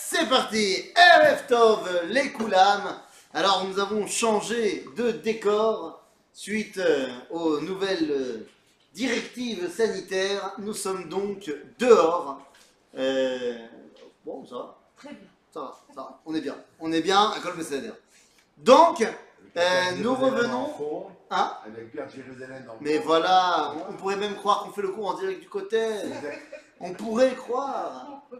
c'est parti Erev Tov, les Koulam. Alors, nous avons changé de décor suite euh, aux nouvelles euh, directives sanitaires. Nous sommes donc dehors. Euh, bon, ça va. Très bien. Ça va, ça va. On est bien. On est bien à Kol Meseder. Donc, euh, nous revenons. Hein Avec Pierre Jérusalem dans le Mais voilà, on pourrait même croire qu'on fait le cours en direct du côté. On pourrait croire.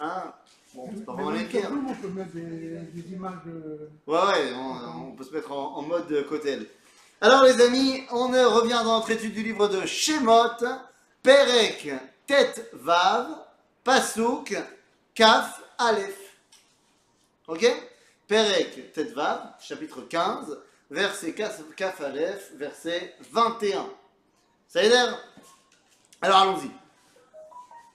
Hein Bon, c'est pas vraiment les pires. On peut mettre des, des images de. Ouais, ouais, on, on peut se mettre en, en mode cotel. Alors les amis, on euh, revient dans notre étude du livre de Shemot, Perek, Tet Vav, Pasuk, Kaf, Aleph. Ok? Perek, Tet Vav, chapitre 15, verset Kaf, Aleph, verset 21. Ça y est Alors allons-y.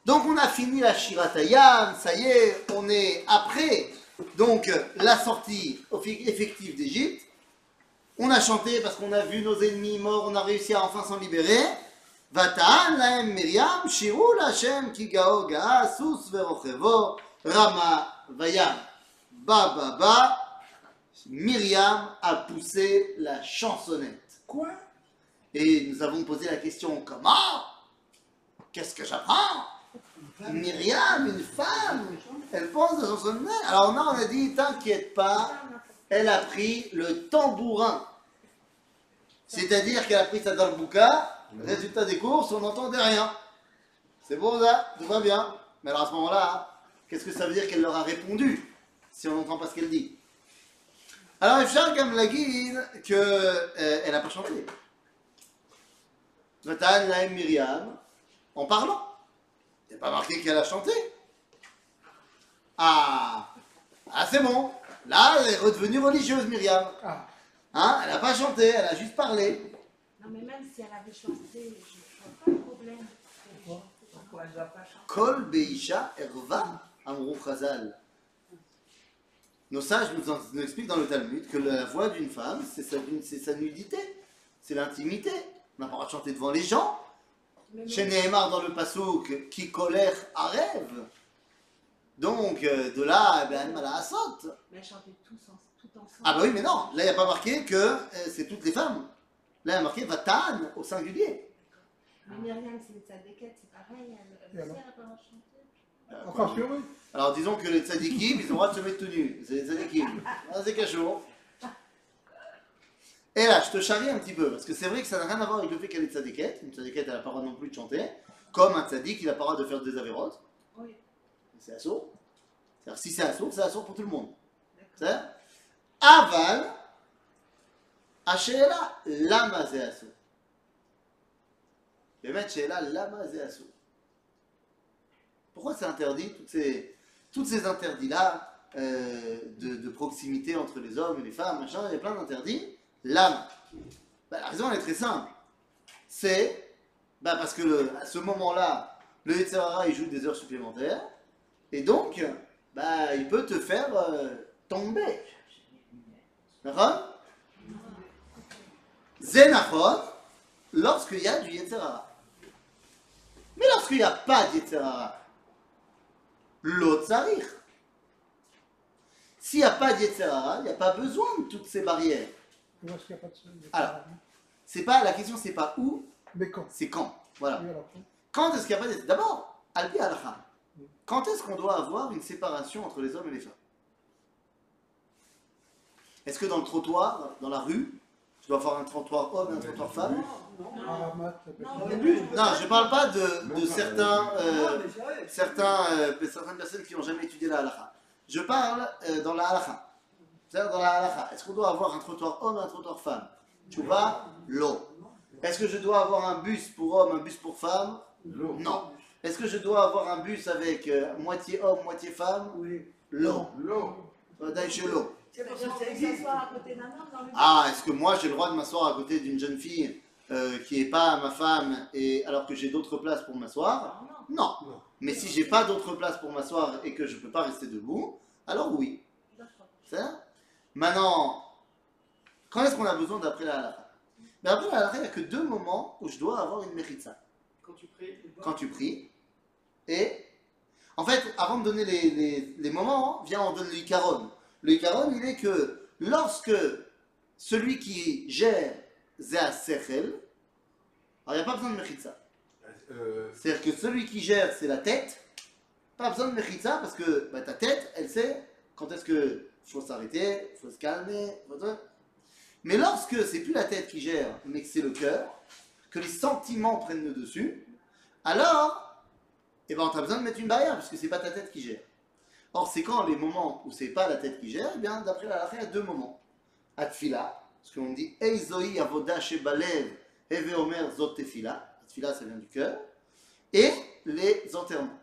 Donc on a fini la Shiratayam, ça y est, on est après donc la sortie effective d'Égypte. On a chanté parce qu'on a vu nos ennemis morts, on a réussi à enfin s'en libérer. Vatan laem Miriam, shiru Hashem ki gao gaa, sus verochevo, rama vayam. Ba ba ba, Myriam a poussé la chansonnette. Quoi? Et nous avons posé la question comment? Qu'est-ce que j'apprends? Myriam, une femme, elle pense à chansonnette. Alors non, on a dit t'inquiète pas, elle a pris le tambourin. C'est-à-dire qu'elle a pris sa darbouka, résultat des courses, on n'entendait rien. C'est bon ça, tout va bien? Mais alors à ce moment-là, hein, qu'est-ce que ça veut dire qu'elle leur a répondu si on n'entend pas ce qu'elle dit? Alors Efchar Gamlagin qu'elle n'a pas chanté. Natan Laem Myriam, en parlant. Il n'y a pas marqué qu'elle a chanté. Ah, ah c'est bon. Là, elle est redevenue religieuse, Myriam. Ah, Hein elle n'a pas chanté, elle a juste parlé. Non, mais même si elle avait chanté, je ne vois pas le problème. Pourquoi elle ne doit pas chanter Kol Beisha Erva Amrou Chazal. Nos sages nous, en- nous expliquent dans le Talmud que la voix d'une femme, c'est sa, c'est sa nudité, c'est l'intimité. On n'a pas le droit de chanter devant les gens. Chez dans le Passouk, qui colère à rêve. Donc, euh, de là, eh ben, Mala Asot. mais elle chantait tous en- tout ensemble. Ah bah oui, mais non, là il n'y a pas marqué que euh, c'est toutes les femmes. Là il y a marqué Vatan au singulier. Mais Myriam, c'est une tzadékette, c'est pareil. Elle, a pas chanter. Euh, enfin, sûr, oui. Alors disons que les tzadikim, ils ont le droit de se mettre tout nus. C'est les tzadikim. Ah, c'est cachot. Et là, je te charrie un petit peu, parce que c'est vrai que ça n'a rien à voir avec le fait qu'elle est tzadikette. Une tzadikette, elle n'a pas le droit non plus de chanter. Comme un tzadik, il n'a pas le droit de faire des avérotes. Oui. C'est assaut. C'est-à-dire, si c'est assaut, c'est assaut pour tout le monde. C'est-à-dire, aval, השאלה למה זה אסור. באמת שאלה למה זה אסור. Pourquoi c'est interdit, toutes ces, interdits-là euh, de, de proximité entre les hommes et les femmes, machin, il y a plein d'interdits. Lama. Bah, la raison est très simple. C'est bah, parce que à ce moment-là, le Yetzirara il joue des heures supplémentaires et donc bah, il peut te faire euh, tomber. D'accord? Zénachon, lorsqu'il y a du Yetzirara. Mais lorsqu'il n'y a pas de Yetzirara, l'autre s'arrive. S'il n'y a pas de Yetzirara, il n'y a pas besoin de toutes ces barrières. Où est-ce qu'il n'y a pas de Alors. C'est pas la question, c'est pas où, Mais quand c'est quand. Voilà. Alors, Quand est-ce qu'il n'y a pas de D'abord, Alpi Alakha. Quand est-ce qu'on doit avoir une séparation entre les hommes et les femmes? Est-ce que dans le trottoir, dans la rue, je dois avoir un trottoir homme et un trottoir femme? peut Non, être- mais- Non, je parle pas de, de Non, certains, euh, certains, euh, certaines personnes qui n'ont jamais étudié la halakha. Je parle euh, dans la halakha. C'est-à-dire dans la halakha. Est-ce qu'on doit avoir un trottoir homme et un trottoir femme? Tu vas l'eau. Est-ce que je dois avoir un bus pour homme, un bus pour femme? L'eau. Non. Est-ce que je dois avoir un bus avec euh, moitié homme, moitié femme? Oui. L'eau. L'eau. D'ailleurs, chez l'eau. Ah, est-ce que moi j'ai le droit de m'asseoir à côté d'une jeune fille euh, qui n'est pas ma femme et alors que j'ai d'autres places pour m'asseoir? Non, non. Non. Mais si j'ai pas d'autres places pour m'asseoir et que je peux pas rester debout, alors oui. D'accord. C'est ça Maintenant, quand est-ce qu'on a besoin d'après la halakha Mais après la halakha, il n'y a que deux moments où je dois avoir une méritza. Quand tu pries, Quand tu pries et En fait, avant de donner les, les- les moments, viens, on donne le Icaron. Le Icaron, il est que lorsque celui qui gère Zéa Sechel, alors il n'y a pas besoin de Mechitza. Euh, C'est-à-dire que celui qui gère, c'est la tête. Pas besoin de Mechitza parce que bah, ta tête, elle sait quand est-ce que s'arrêter, faut se calmer. Mais lorsque c'est plus la tête qui gère, mais que c'est le cœur, que les sentiments prennent le dessus, alors, eh ben, tu as besoin de mettre une barrière parce que c'est pas ta tête qui gère. Or, c'est quand les moments où c'est pas la tête qui gère, eh bien, d'après la il y a deux moments. Atfila, parce qu'on dit Eizoi avoda shebalev Eve Omer. Tefila, ça vient du cœur. Et les enterrements.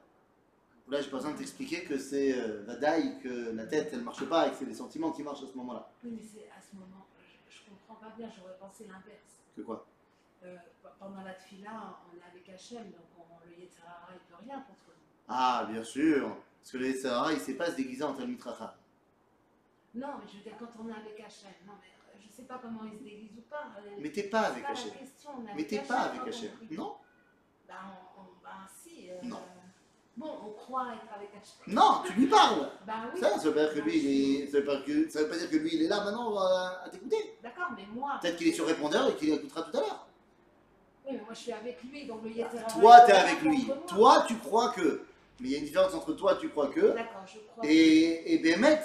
Là, j'ai pas besoin de t'expliquer que c'est euh, Vadaï, que la tête, elle marche pas et que c'est les sentiments qui marchent à ce moment-là. Oui, mais c'est à ce moment, je, je comprends pas bien, j'aurais pensé l'inverse. Que quoi? Euh, pendant la tefila, on est avec Hachem, donc on, le Yetzirara, il peut rien contre nous. Ah, bien sûr. Parce que le Yetzirah, il sait pas se déguiser en Talmud Chacham. Non, mais je veux dire, quand on est avec Hachem, non, mais euh, je sais pas comment il se déguise ou pas. euh, Mais t'es pas avec Hachem. Mais t'es pas avec Hachem. Non Ben, on, on- ben, si. euh, Non. Bon, on croit être avec Hachem. Non, tu lui parles. Ben oui. Ça, ça veut pas dire que lui, il est... ça, veut pas que... ça veut pas dire que lui, il est là maintenant euh, à t'écouter. D'accord, mais moi. Peut-être qu'il est sur répondeur et qu'il écoutera tout à l'heure. Oui, mais moi je suis avec lui, donc le Yetzirara. Toi, il t'es avec lui. Toi, tu crois que. Mais il y a une différence entre toi, tu crois que. D'accord, je crois. Et, et Bémet,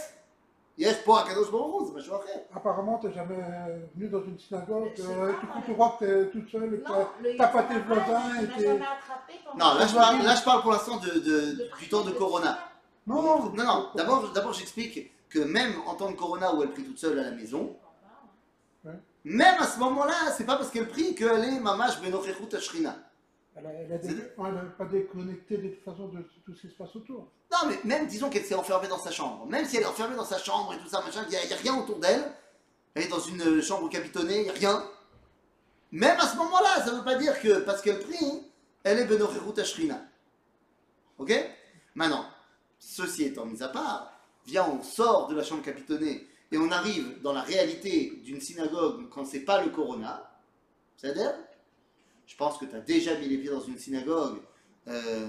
Po Akadosh Baruch Hu, c'est pas chose après. Apparemment, tu n'es jamais venu dans une synagogue, euh, tu, moi, tu crois que tu es toute seule et t'as pas tes voisins tes- Non, là je parle, là, je parle pour l'instant de, de- de du temps de Corona. Non, Non, non, d'abord, d'abord j'explique que même en temps de Corona où elle prie toute seule à la maison, même à ce moment-là, c'est pas parce qu'elle prie qu'elle est mamash benochechut ashrina. Elle a- elle a dé- elle n'est pas déconnectée de toute façon de tout ce qui se passe autour. Non, mais même disons qu'elle s'est enfermée dans sa chambre, même si elle est enfermée dans sa chambre et tout ça, machin, il n'y a, rien autour d'elle, elle est dans une euh, chambre capitonnée, il n'y a rien. Même à ce moment-là, ça ne veut pas dire que parce qu'elle prie, elle est benochechut ashrina. Ok? Maintenant, ceci étant mis à part, viens, on sort de la chambre capitonnée et on arrive dans la réalité d'une synagogue quand c'est pas le corona. C'est-à-dire Je pense que tu as déjà mis les pieds dans une synagogue, euh,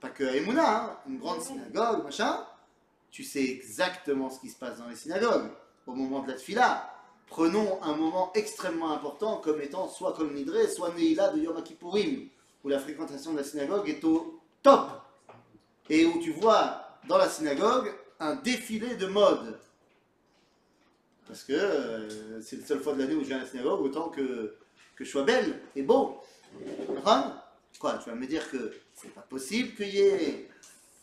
pas que à Emouna, hein, une grande synagogue, machin. Tu sais exactement ce qui se passe dans les synagogues au moment de la tfila. Prenons un moment extrêmement important comme étant soit comme Nidré, soit Neila de Yom Kippourim, où la fréquentation de la synagogue est au top et où tu vois dans la synagogue un défilé de mode. Parce que euh, c'est la seule fois de l'année où je viens à la synagogue, autant que, que je sois belle et beau. Quoi, tu vas me dire que c'est pas possible qu'il y ait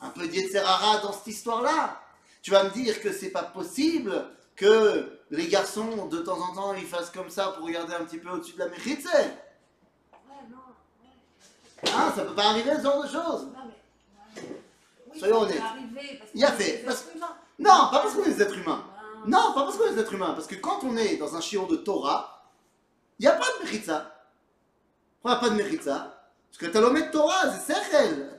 un peu d'Yetzerara dans cette histoire-là Tu vas me dire que c'est pas possible que les garçons, de temps en temps, ils fassent comme ça pour regarder un petit peu au-dessus de la méchitze Ouais, non, ouais. Hein, ça peut pas arriver ce genre de choses. Oui, Soyons honnêtes. Il y a fait, parce-. Non, pas parce qu'on est des êtres humains. Ben, Non, pas parce qu'on est des êtres humains, parce que quand on est dans un chiot de Torah, il n'y a pas de mechitza. Pourquoi il n'y a pas de mechitza Parce que t'as l'homme de Torah, c'est sechel.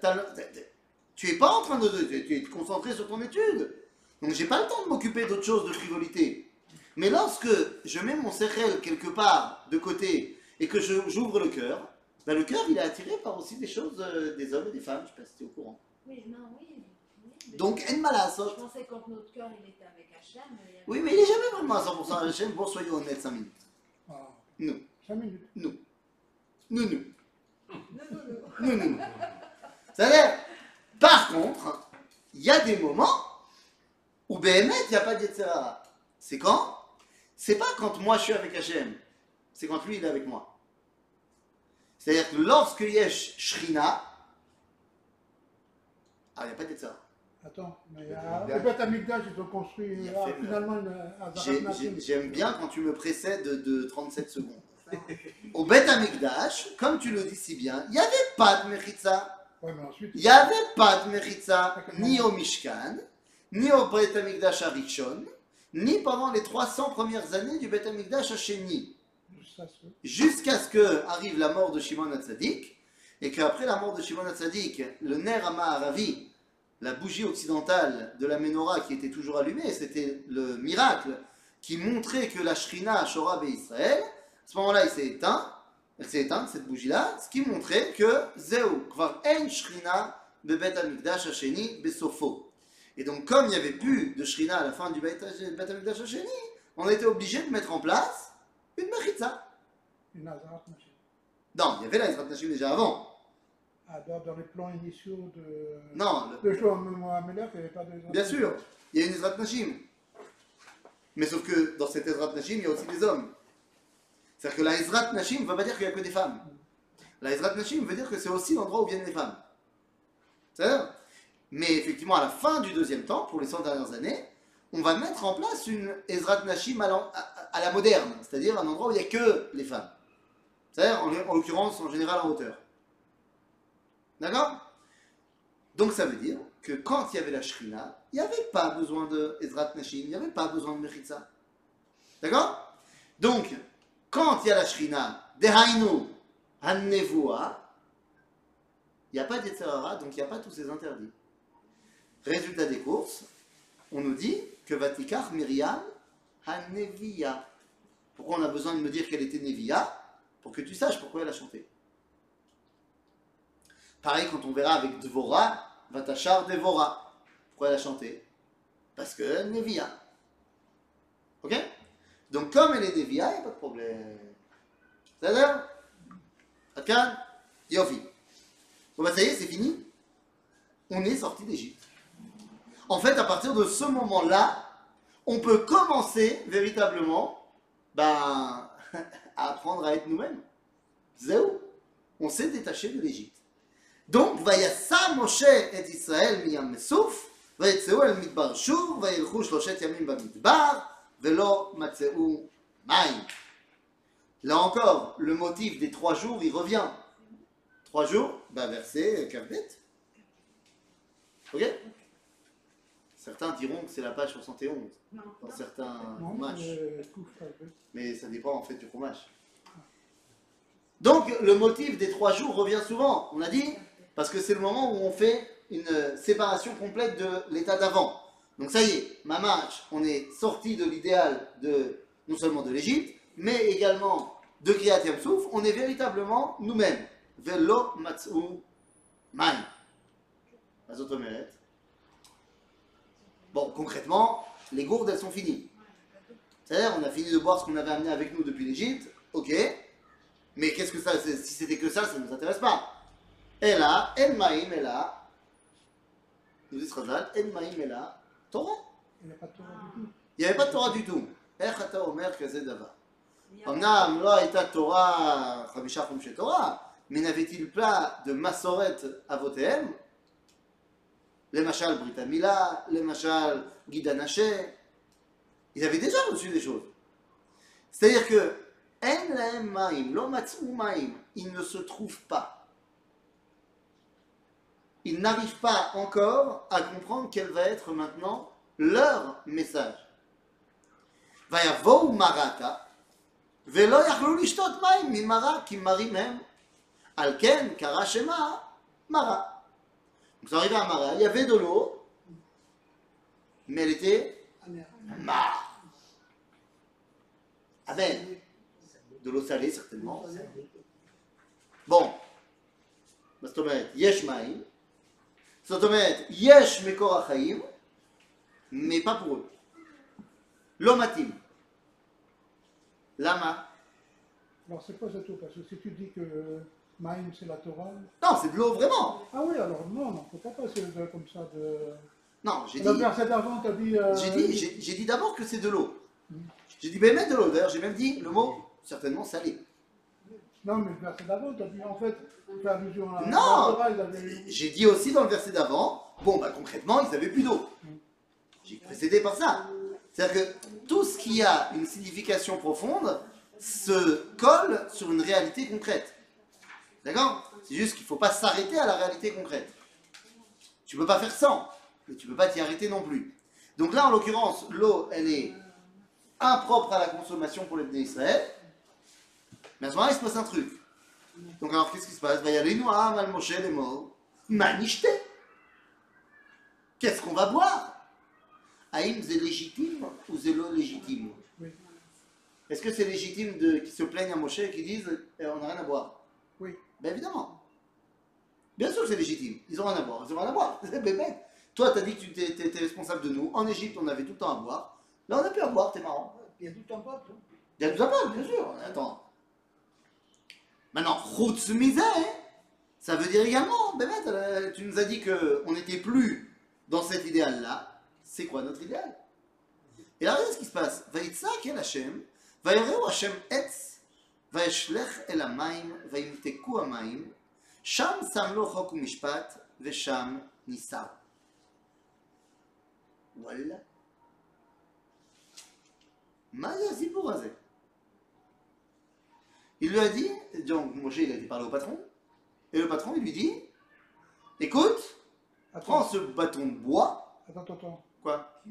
Tu es pas en train de, tu es concentré sur ton étude. Donc j'ai pas le temps de m'occuper d'autre chose, de frivolité. Mais lorsque je mets mon sechel quelque part de côté et que j'ouvre le cœur, ben le cœur il est attiré par aussi des choses euh, des hommes et des femmes, je sais pas si tu es au courant. Oui, non, oui. Donc en malade Je pensais quand notre cœur il était avec Hachem. avait- Oui, mais il est jamais vraiment à 100% à la chaîne, bon soyons honnêtes 5 minutes. Nous. cinq minutes. Nous. Non, non, non. Nous, nous. C'est-à-dire, par contre, il y a des moments où BMS, il n'y a pas d'Yetzerara. C'est quand? C'est pas quand moi je suis avec Hachem, c'est quand lui il est avec moi. C'est-à-dire que lorsque Yesh Shrina, ah, il n'y a pas d'Yetzerara. Attends, mais Le à- Beth au Beth Amikdash, ils ont construit ah, le- finalement une à Natim. J'aime bien quand tu me précèdes de 37 secondes. Au Beth Amikdash, comme tu le dis si bien, il n'y avait pas de Mechitza. Il n'y avait pas de Mechitza ni au Mishkan, ni au Beth Amikdash Arishon, ni pendant les 300 premières années du Beth Amikdash Hasheni, ça, c'est- jusqu'à ce que arrive la mort de Shimon HaTzadik, et qu'après la mort de Shimon HaTzadik, le Ner Haravi, la bougie occidentale de la menorah qui était toujours allumée, c'était le miracle qui montrait que la Shrina Shorab et Israël, à ce moment-là, il s'est éteint, elle s'est éteinte, cette bougie-là, ce qui montrait que Zeu, Kvar En Shrina bebet amigdash hasheni besofo. Et donc, comme il n'y avait plus de shrina à la fin du bet amigdash hasheni, on été obligé de mettre en place une mechitza. Une Azarat Nashim. Non, il y avait la Ezrat Nashim déjà avant. Ah, dans, les plans initiaux de. Non, le- De Shlomo Amelech, il n'y avait pas de. bien sûr, il y a une Ezrat Nashim. Mais sauf que dans cette Ezrat Nashim, il y a aussi des hommes. C'est-à-dire que la Ezrat Nashim ne veut pas dire qu'il n'y a que des femmes. La Ezrat Nashim veut dire que c'est aussi l'endroit où viennent les femmes. C'est-à-dire Mais effectivement, à la fin du deuxième temps, pour les 100 dernières années, on va mettre en place une Ezrat Nashim à, l'en- à- à la moderne, c'est-à-dire un endroit où il n'y a que les femmes. C'est-à-dire, en, en l'occurrence, en général, en hauteur. D'accord? Donc ça veut dire que quand il y avait la Shrina, il n'y avait pas besoin de Ezrat Nashim, il n'y avait pas besoin de Mechitza. D'accord? Donc, quand il y a la Shrina, Dehainu, Hannevua, il n'y a pas d'Etzerara, donc il n'y a pas tous ces interdits. Résultat des courses, on nous dit que Vatikar Myriam Hanevia. Pourquoi on a besoin de me dire qu'elle était Nevia? Pour que tu saches pourquoi elle a chanté. Pareil quand on verra avec Dvora, Vatachar Devora. Pourquoi elle a chanté? Parce que Nevia. Ok? Donc comme elle est Nevia, il n'y a pas de problème. C'est-à-dire Yofi. Bon bah ça y est, c'est fini. On est sorti d'Égypte. En fait, à partir de ce moment-là, on peut commencer véritablement ben, à apprendre à être nous-mêmes. Zéou. On s'est détaché de l'Égypte. Donc, Vayassa Moshe et Israël miyam mesouf, ויצאו אל מדבר שור, וילכו שלושת ימים במדבר, ולא מצאו מים. Là encore, le motif des trois jours, il revient. Trois jours, bah verset Kavdet. Ok? Certains diront que c'est la page 71 non, dans certains non, mais ça dépend en fait du fromage. Donc le motif des trois jours revient souvent. On a dit parce que c'est le moment où on fait une séparation complète de l'état d'avant. Donc ça y est, Mamash, on est sorti de l'idéal de non seulement de l'Égypte, mais également de Kriyat Yamsouf, on est véritablement nous-mêmes. Velo Matsu. Azotomeret. Bon, concrètement, les gourdes, elles sont finies. C'est-à-dire, on a fini de boire ce qu'on avait amené avec nous depuis l'Égypte, ok, mais qu'est-ce que ça, si c'était que ça, ça ne nous intéresse pas. Et là, en maïm est. Nous dit maïm est. Torah. Il n'y avait pas de Torah du tout. Il n'y avait pas de Torah du tout. איך אתה אומר כזה דבר? אמנם לא הייתה תורה, חמישה חומשי תורה, מן דמסורת אבותיהם, למשל ברית המילה, למשל גיד Ils avaient déjà reçu des choses. C'est-à-dire que, maïm, il ne se trouve pas ils n'arrivent pas encore à comprendre quel va être maintenant leur message. ויבואו מרתה, ולא יכלו לשתות מים ממרה, כי מרים הם. על כן קרא שמה מרה. Vous arrivez à Mara, il y avait de l'eau, mais elle était mare. Amen. De l'eau salée, certainement. Bon. זאת אומרת, יש מים, זאת אומרת, יש mais pas pour eux. מתאים. Lama. Alors c'est quoi ce tout Parce que si tu dis que euh, Maïm c'est la Torah... Non, c'est de l'eau vraiment Ah oui, alors non, non, faut pas passer comme ça de... Non, j'ai dit... T'as dit... Euh, j'ai dit, j'ai, dit d'abord que c'est de l'eau. Mm. J'ai dit ben, mais de l'eau, d'ailleurs j'ai même dit le mot certainement salé. Non, mais le verset d'avant, t'as dit en fait, tu fais allusion à. Non. J'ai dit aussi dans le verset d'avant, bon, bah concrètement, ils n'avaient plus d'eau. J'ai précédé par ça. C'est-à-dire que tout ce qui a une signification profonde se colle sur une réalité concrète. D'accord? C'est juste qu'il ne faut pas s'arrêter à la réalité concrète. Tu ne peux pas faire sans, mais tu ne peux pas t'y arrêter non plus. Donc là, en l'occurrence, l'eau, elle est impropre à la consommation pour les Bnei Israël. Mais à ce moment-là, il se passe un truc. Donc alors, qu'est-ce qui se passe? Il va y aller noir, al Moshe les mots. Manishte. Qu'est-ce qu'on va boire? Haïm, c'est légitime ou c'est l'eau légitime? Oui. Est-ce que c'est légitime de, qu'ils se plaignent à Moshe et qu'ils disent eh, on n'a rien à boire? Oui. Ben évidemment. Bien sûr que c'est légitime. Ils ont rien à boire. Ils ont rien à boire. C'est bête. Toi, tu as dit que tu étais responsable de nous. En Égypte, on avait tout le temps à boire. Là, on n'a plus à boire. T'es marrant. Il y a tout le temps pas, toi. Il y a tout à boire, bien sûr. Attends. Bah Maintenant, hein. ça veut dire également, Bémet, euh, tu nous as dit qu'on n'était plus dans cet idéal-là. C'est quoi notre idéal? Et là, regardez ce qui se passe. Vaïtsak el Hashem, Vaïreu Hashem etz, Vaïshlech el Amaim, Vaïmteku Amaim, Sham samlo chok umishpat, Vesham nisa. Voilà. מה זה הסיפור הזה? Il lui a dit, donc Moshe il a été parler au patron, et le patron il lui dit, écoute, prends ce bâton de bois, attends, attends, attends. quoi,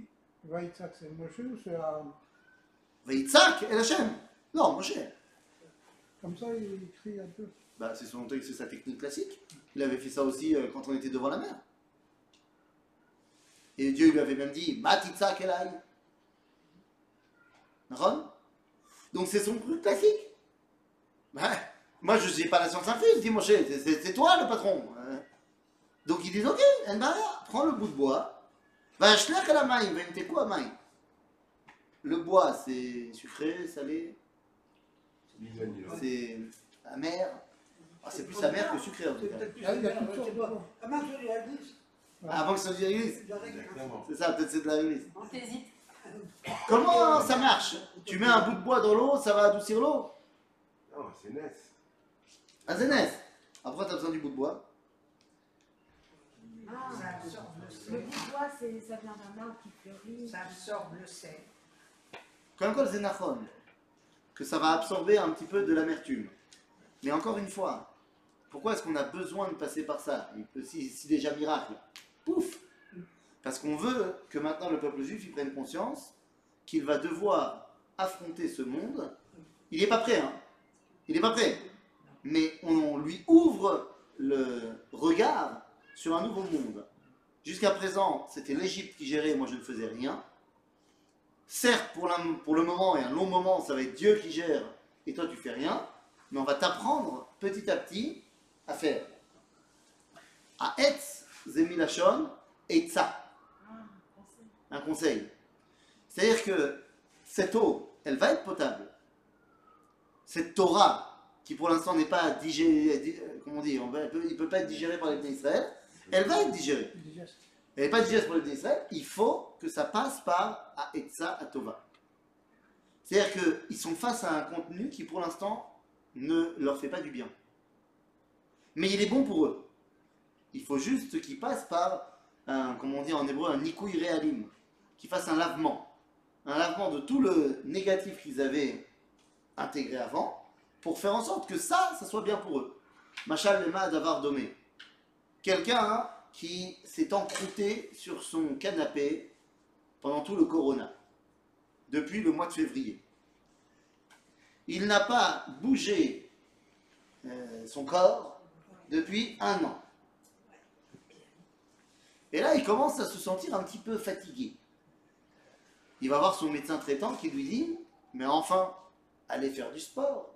Vaïtzak, c'est Moshe ou c'est Aaron Vaïtzak et Hachem. Non, Moshe. Comme ça, il écrit un peu. Bah, c'est son- c'est sa technique classique. Il avait fait ça aussi euh, quand on était devant la mer. Et Dieu lui avait même dit, Matitzak elai. Donc c'est son truc classique. Bah, moi je n'ai pas la science infuse, dit Moshe, c'est- toi le patron. Euh, Donc ils disent, ok, prends le bout de bois, va shlech la main, va quoi main? Le bois c'est sucré, salé, c'est amer. Ah, c'est plus amer que sucré en tout cas. Ah, Ah. Ah, Avant que ça devienne réglisse. C'est ça, peut-être c'est de la réglisse. Comment ça marche? Tu mets un bout de bois dans l'eau, ça va adoucir l'eau? Non, c'est net. Ah, c'est net. Après, t'as besoin du bout de bois. Ah, Ça absorbe le le sel. bout de bois, c'est- ça vient d'un arbre qui fleurit. Ça absorbe le sel. Quand encore c'est que ça va absorber un petit peu de l'amertume. Mais encore une fois, pourquoi est-ce qu'on a besoin de passer par ça? Si, si déjà miracle, pouf Parce qu'on veut que maintenant le peuple juif il prenne conscience qu'il va devoir affronter ce monde. Il n'est pas prêt, hein Il n'est pas prêt. Mais on lui ouvre le regard sur un nouveau monde. Jusqu'à présent, c'était l'Égypte qui gérait, moi je ne faisais rien. Certes, pour, la- pour le moment et un long moment, ça va être Dieu qui gère et toi tu fais rien, mais on va t'apprendre petit à petit à faire. À Etz, Zemilachon, Etza, Ah, conseil. un conseil. C'est-à-dire que cette eau, elle va être potable. Cette Torah, qui pour l'instant n'est pas digérée, di- euh, comment on dit, il ne peut pas être digéré par les Bnei Israël, elle va être digérée. Elle n'est pas digeste pour les Bnei Israël, il faut que ça passe par Aetza Atova. C'est-à-dire qu'ils sont face à un contenu qui pour l'instant ne leur fait pas du bien. Mais il est bon pour eux. Il faut juste qu'ils passent par un, comme on dit en hébreu, un nikouï realim, qu'ils fassent un lavement. Un lavement de tout le négatif qu'ils avaient intégré avant, pour faire en sorte que ça, ça soit bien pour eux. Machal Lema Davar Domé. Quelqu'un hein, qui s'est encrouté sur son canapé pendant tout le corona, depuis le mois de février. Il n'a pas bougé euh, son corps depuis un an. Et là, il commence à se sentir un petit peu fatigué. Il va voir son médecin traitant qui lui dit, mais enfin, allez faire du sport.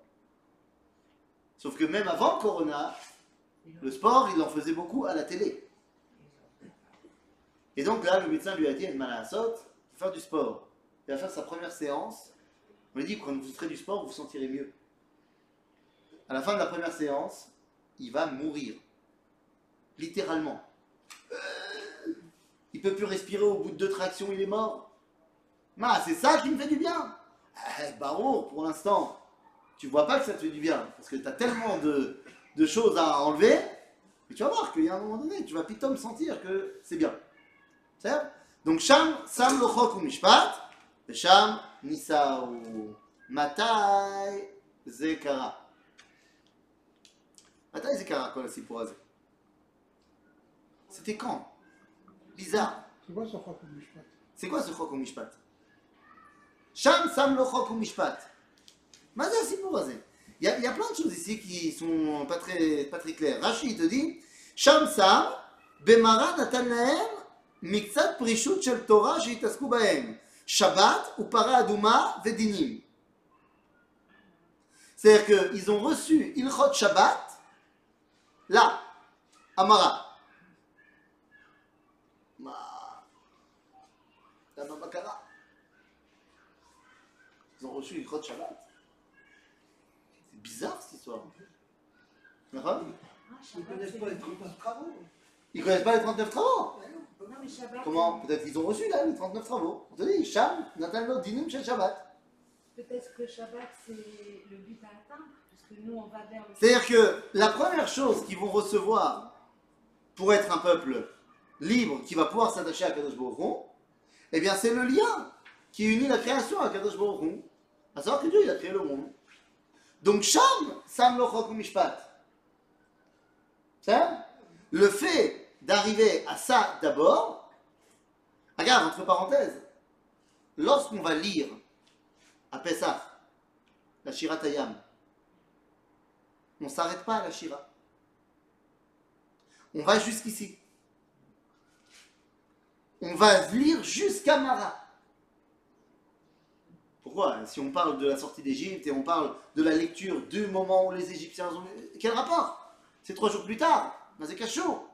Sauf que même avant corona, le sport, il en faisait beaucoup à la télé. Et donc là, le médecin lui a dit, Malasot, il faut faire du sport. Il va faire sa première séance. On lui dit, quand vous ferez du sport, vous vous sentirez mieux. À la fin de la première séance, il va mourir. Littéralement. Il peut plus respirer au bout de deux tractions, il est mort. Ah, c'est ça qui me fait du bien. Eh, Barour, pour l'instant, tu vois pas que ça te fait du bien. Parce que tu as tellement de, de choses à enlever. Et tu vas voir qu'il y a un moment donné, tu vas pitom sentir que c'est bien. C'est Donc, Sham, Sam Lochok ou Mishpat, Sham, Nisa ou Matai, Zekara. Matai, Zekara, quoi, c'est pour C'était quand? Bizarre. C'est quoi ce Chok Mishpat? C'est quoi ce Chok ou Mishpat? Sham Sam Lochok ou Mishpat. Il y, a, il y a plein de choses ici qui sont pas très, claires. Rachid te dit Sham Sam, Bemara Natanaem, Miktsat Prishut Shel Torah, Jitasku Baem, Shabbat ou Para Aduma Vedinim. C'est-à-dire qu'ils ont reçu Ilchot Shabbat, là, Amara. Bah, là, Bakara. Ils ont reçu une crotte Shabbat. C'est bizarre cette histoire. D'accord Ah, Ils Shabbat, connaissent pas le les bon. 39 travaux. Ils connaissent pas les 39 travaux Non, mais Shabbat, Comment Peut-être qu'ils ont reçu là les 39 travaux. On te dit, Sham, Nathan Shel Shabbat. peut-être que Shabbat, c'est le but à atteindre, puisque nous, on va vers le. C'est-à-dire que la première chose qu'ils vont recevoir pour être un peuple libre qui va pouvoir s'attacher à Kadosh Baruch eh bien c'est le lien qui unit la création à Kadosh Baruch. À savoir que Dieu il a créé le monde. Donc Sham, Sam mishpat. Le fait d'arriver à ça d'abord, regarde, entre parenthèses, lorsqu'on va lire à Pessah, la Shirat Hayam, on ne s'arrête pas à la Shira. On va jusqu'ici. On va lire jusqu'à Mara. Pourquoi Si on parle de la sortie d'Égypte et on parle de la lecture du moment où les Égyptiens ont... Quel rapport? C'est trois jours plus tard. C'est cachot.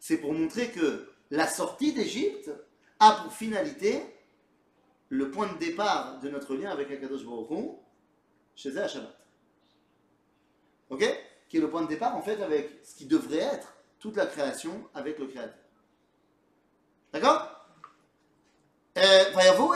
C'est pour montrer que la sortie d'Égypte a pour finalité le point de départ de notre lien avec Akadosh Baruch chez eux à Shabbat. Ok? Qui est le point de départ en fait avec ce qui devrait être toute la création avec le Créateur. D'accord? ויבואו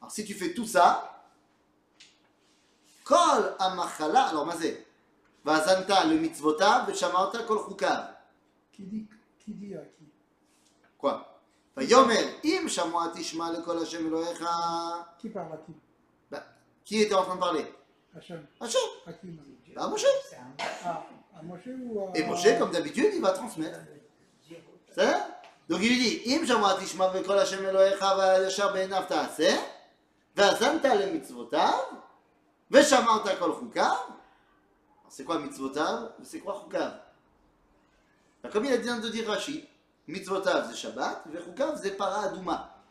Alors si tu fais tout ça, le mitzvotav, veshamarta kol chukav. Qui dit, à qui Quoi le à qui qui était en train de parler Hachem. Hachem À qui bah, Moshe. Ah, à, Moshe ou. Et Moshe, comme d'habitude, il va transmettre. C'est Donc il lui dit, Im Hashem Elohecha ta'aseh, כל חוקיו. C'est quoi mitzvotav C'est quoi choukav bah, Comme il a dit de dire Rashi, mitzvotav c'est Shabbat, et c'est para adouma,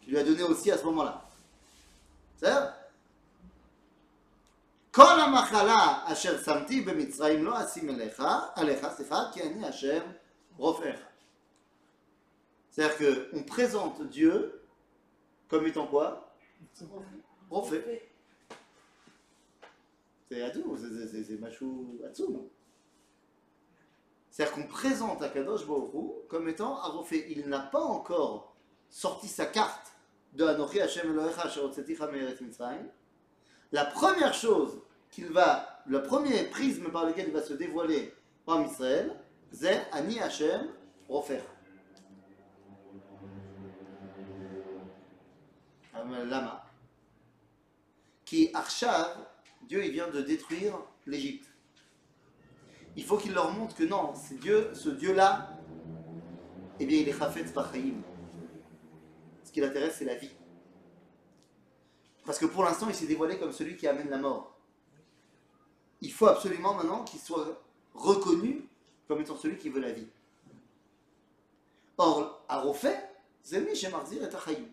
qu'il lui a donné aussi à ce moment-là. C'est-à-dire c'est-à-dire qu'on présente Dieu comme étant quoi? Refait. C'est Adou, c'est Machou Atsoum. C'est-à-dire qu'on présente Akadosh Baoru comme étant un refait. Il n'a pas encore sorti sa carte de Anochi Hashem Elohecha Asher Otzeticha Me'eretz Mitzrayim. La première chose qu'il va, le premier prisme par lequel il va se dévoiler en Israël, c'est Ani Hashem Rofer. Lama. Qui Arshav, Dieu il vient de détruire l'Égypte. Il faut qu'il leur montre que non, c'est Dieu, ce Dieu-là, eh bien il est Chafetz Bachayim. Ce qui l'intéresse, c'est la vie. Parce que pour l'instant, il s'est dévoilé comme celui qui amène la mort. Il faut absolument maintenant qu'il soit reconnu comme étant celui qui veut la vie. Or, à Rofé, Zemi Shemarzir et Achayim.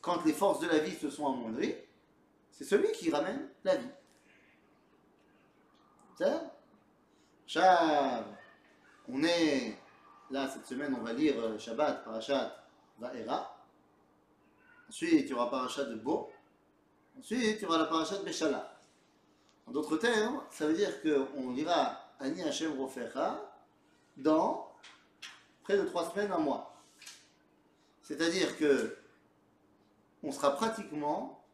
Quand les forces de la vie se sont amoindries, c'est celui qui ramène la vie. C'est. On est là cette semaine, on va lire euh, Shabbat, Parashat, Vaera. Ensuite, il y aura Parashat de Bo. Ensuite, il y aura la Parashat de Beshala. En d'autres termes, ça veut dire qu'on lira Ani Hashem Rofecha dans près de trois semaines, un mois. C'est-à-dire que on sera pratiquement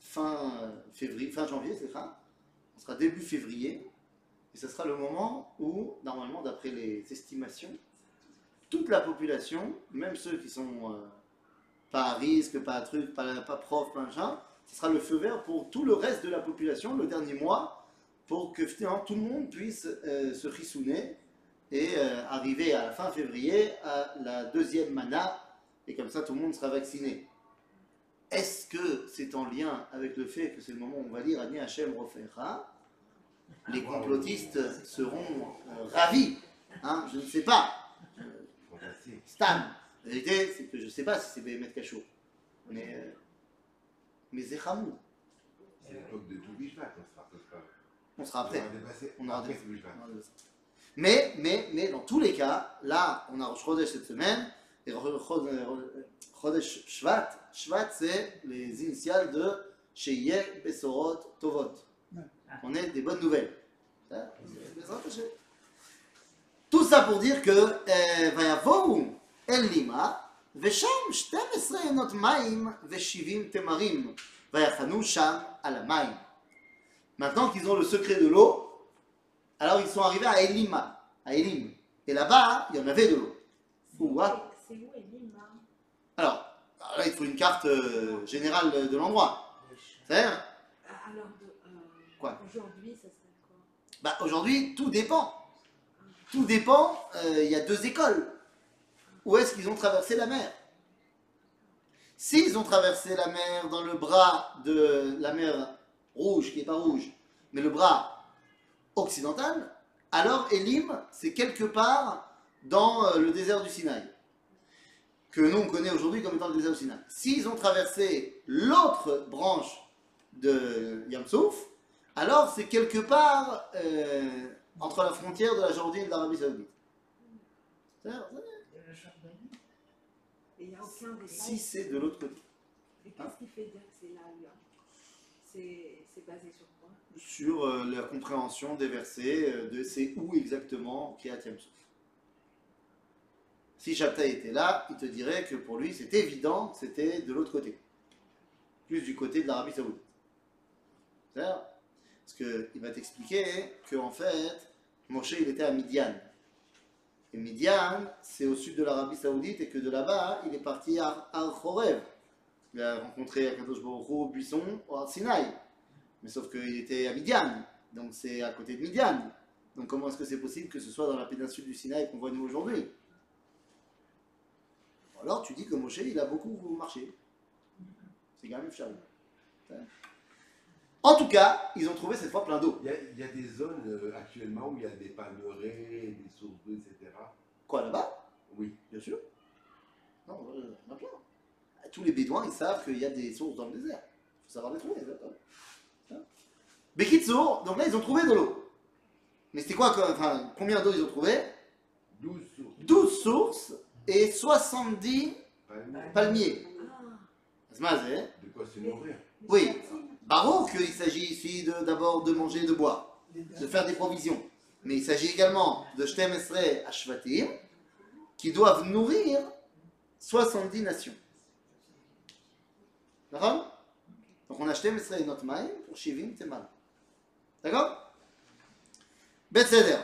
fin février, fin janvier, c'est ça? On sera début février, et ce sera le moment où, normalement, d'après les estimations, toute la population, même ceux qui sont euh, pas à risque, pas à truc, pas, pas prof, pas machin, ce sera le feu vert pour tout le reste de la population le dernier mois, pour que finalement tout le monde puisse euh, se rissouner et euh, arriver à la fin février à la deuxième mana, et comme ça tout le monde sera vacciné. Est-ce que c'est en lien avec le fait que c'est le moment où on va lire Ani Hashem Rofecha Les complotistes seront euh, ravis. hein, je ne sais pas. Stan. La vérité, c'est que je ne sais pas si c'est Béhémet Cachot. Mais, euh, mais Zechamoud. C'est l'époque de tout Bishvat, on sera après. On sera après. On aura dépassé. Mais, mais, mais, dans tous les cas, là, on a Rosh Chodesh cette semaine, et Chodesh Shvat, Shvat c'est les initiales de Sheyeh Besorot Tovot. On est des bonnes nouvelles. Hein? Tout ça pour dire que euh, Vayavoru El Lima, ושם 12 עינות מים ו-70 תמרים, ויחנו שם על המים. Maintenant qu'ils ont le secret de l'eau, alors ils sont arrivés à Elima, à Elim. Et là-bas, il y en avait de l'eau. C'est où Elima alors, là, il faut une carte générale de, l'endroit. C'est-à-dire Alors, euh, aujourd'hui, ça serait quoi? Bah, Aujourd'hui, tout dépend. Tout dépend. Euh, il y a deux écoles. Où est-ce qu'ils ont traversé la mer? S'ils ont traversé la mer dans le bras de la mer rouge, qui n'est pas rouge, mais le bras occidental, alors Elim, c'est quelque part dans euh, le désert du Sinaï, que nous on connaît aujourd'hui comme étant le désert du Sinaï. S'ils ont traversé l'autre branche de Yamsouf, alors c'est quelque part euh, entre la frontière de la Jordanie et de l'Arabie Saoudite. C'est-à-dire, Et il n'y a aucun détail. Si c'est de l'autre côté, Et qu'est-ce qui fait dire que c'est là ou là C'est basé sur quoi sur euh, la compréhension des versets, euh, de c'est où exactement Kriyat Yamsouf. Si Shabtai était là, il te dirait que pour lui c'est évident que c'était de l'autre côté, plus du côté de l'Arabie Saoudite. C'est-à-dire, Parce qu'il va t'expliquer qu'en fait, Moshe il était à Midian. Et Midian, c'est au sud de l'Arabie Saoudite et que de là-bas, il est parti à Al-Khorev. Il a rencontré Akadosh Baruch au buisson au Sinaï. Mais sauf qu'il était à Midian, donc c'est à côté de Midian. Donc comment est-ce que c'est possible que ce soit dans la péninsule du Sinaï qu'on voit nous aujourd'hui? Alors tu dis que Moshe, il a beaucoup marché. C'est même charmant. En tout cas, ils ont trouvé cette fois plein d'eau. Il y, a, il y a des zones euh, actuellement où il y a des palmeraies, des sources d'eau, etc. Quoi là-bas? Oui. Bien sûr. Non, euh, il y en a plein. Tous les bédouins, ils savent qu'il y a des sources dans le désert. Il faut savoir les trouver. d'accord? Hein? Bekitsour, donc là, ils ont trouvé de l'eau. Mais c'était quoi enfin, Combien d'eau ils ont trouvé? 12 sources. 12 sources et 70 palmiers. palmiers. Ah, hein? De quoi se nourrir? Oui. Baron qu'il s'agit ici d'abord de, manger de boire, de faire des provisions. Mais il s'agit également de Shtemesre Ashvatim, qui doivent nourrir 70 nations. D'accord? Donc on a Shtemesre notre Maim pour Shivim Temal. D'accord? בסדר.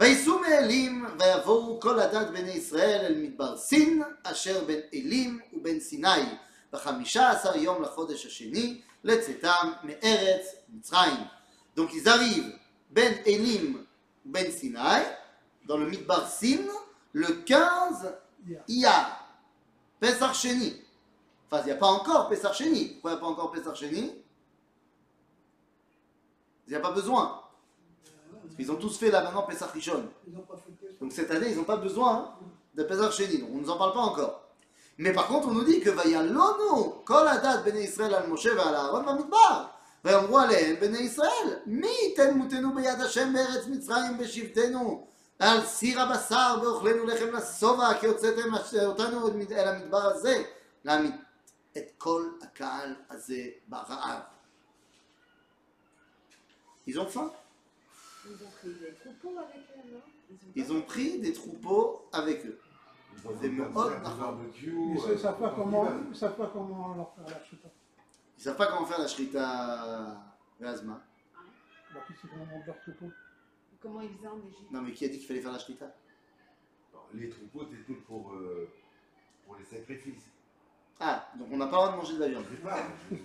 וייסעו מאלים ויבואו כל הדת בני ישראל אל מדבר סין, אשר בין אלים ובין סיני. Donc ils arrivent Ben Elim, Ben Sinai, dans le Midbar Sin, le 15 Iyar, Pesach Sheni. Enfin, il n'y a pas encore Pesach Sheni. Pourquoi il n'y a pas encore Pesach Sheni Il n'y a pas besoin. Parce qu'ils ont tous fait là maintenant Pesach Rishon. Donc cette année, ils n'ont pas besoin de Pesach Sheni. Donc on ne nous en parle pas encore. Mais par contre, on nous dit que Vayalon, nous, Coladat, Bene Israël, Al Moshe, va à la Ropamitbar, Vayanwale, Bene Israël, Miten Mutenu, Béatachem, Berez, Mitzraim, Beshiftenu, Al Sirabassar, Bor, Venu, Lechevlassova, Kotze, Machet, Otano, et la Mitbarazé, la Mitte, et Col, Akal, Aze, Barav. Ils ont. Ils ont pris des troupeaux avec eux. Ils ont pris des troupeaux avec eux. Ils euh, ne savent pas comment, festival. ils savent pas comment leur faire la chute. Ils savent pas comment faire la shrita Gazma. Bah, qui c'est comment leur troupeau Comment ils faisaient en Égypte Non, mais qui a dit qu'il fallait faire la shrita Les troupeaux, c'était pour, euh, pour les sacrifices. Ah, donc on n'a pas le droit de manger de la viande. Je sais pas. je-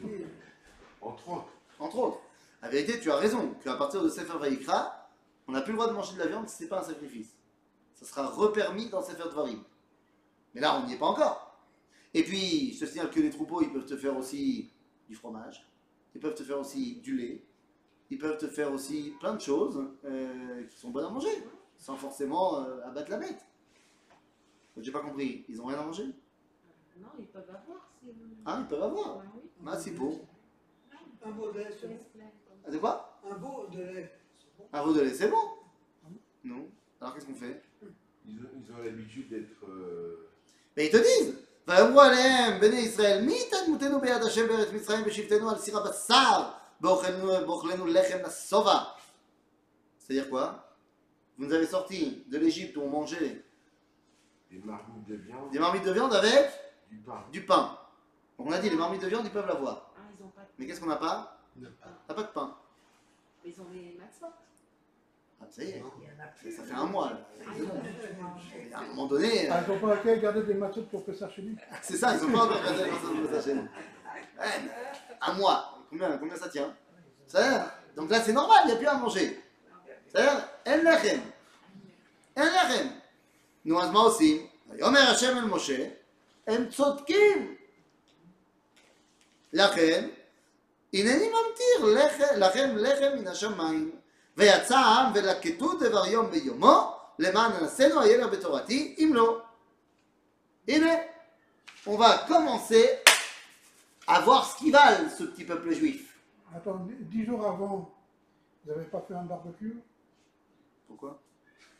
Entre autres. Entre autres. La vérité, tu as raison, qu'à partir de Sefer Vayikra, on n'a plus le droit de manger de la viande si ce n'est pas un sacrifice. Ça sera repermis dans Sefer Dvarim. Mais là, on n'y est pas encore. Et puis, je te signale que les troupeaux, ils peuvent te faire aussi du fromage, ils peuvent te faire aussi du lait, ils peuvent te faire aussi plein de choses euh, qui sont bonnes à manger. sans forcément euh, abattre la bête. J'ai pas compris. Ils ont rien à manger? Non, ils peuvent avoir si vous Ah, ils peuvent avoir? Ouais, oui. Ah, c'est beau. Un veau de lait, c'est bon. Ah, de quoi? Un veau de lait, c'est bon. Un veau de lait, c'est bon? Non. Alors qu'est-ce qu'on fait? Ils ont ils ont l'habitude d'être. euh, mais ils te disent C'est-à-dire quoi? Vous nous avez sorti de l'Égypte où on mangeait des marmites de viande, avec du pain. on a dit les marmites de viande ils peuvent l'avoir. Ah. Mais qu'est-ce qu'on n'a pas? T'as pas de pain. Mais ils ont des. Ah, hein. Ça fait un mois. Là. À un moment donné. Euh, ah, ils pas à garder des matos pour que ça. Ah, c'est ça, ils n'ont pas garder des pour que ça un mois, combien, ça tient? Ça Donc là, c'est normal, il n'y a plus à manger. Ça אין לחם. אין לחם. נו, אז מה עושים? ויאמר השם אל משה, הם צודקים. לכן, הנני ממטיר לכם לחם מן השמיים. ויצא העם הידע בתורתי, אם לא. הנה, on va commencer à voir ce qui valent ce petit peuple juif. Attends, dix jours avant, vous n'avez pas fait un barbecue? Pourquoi?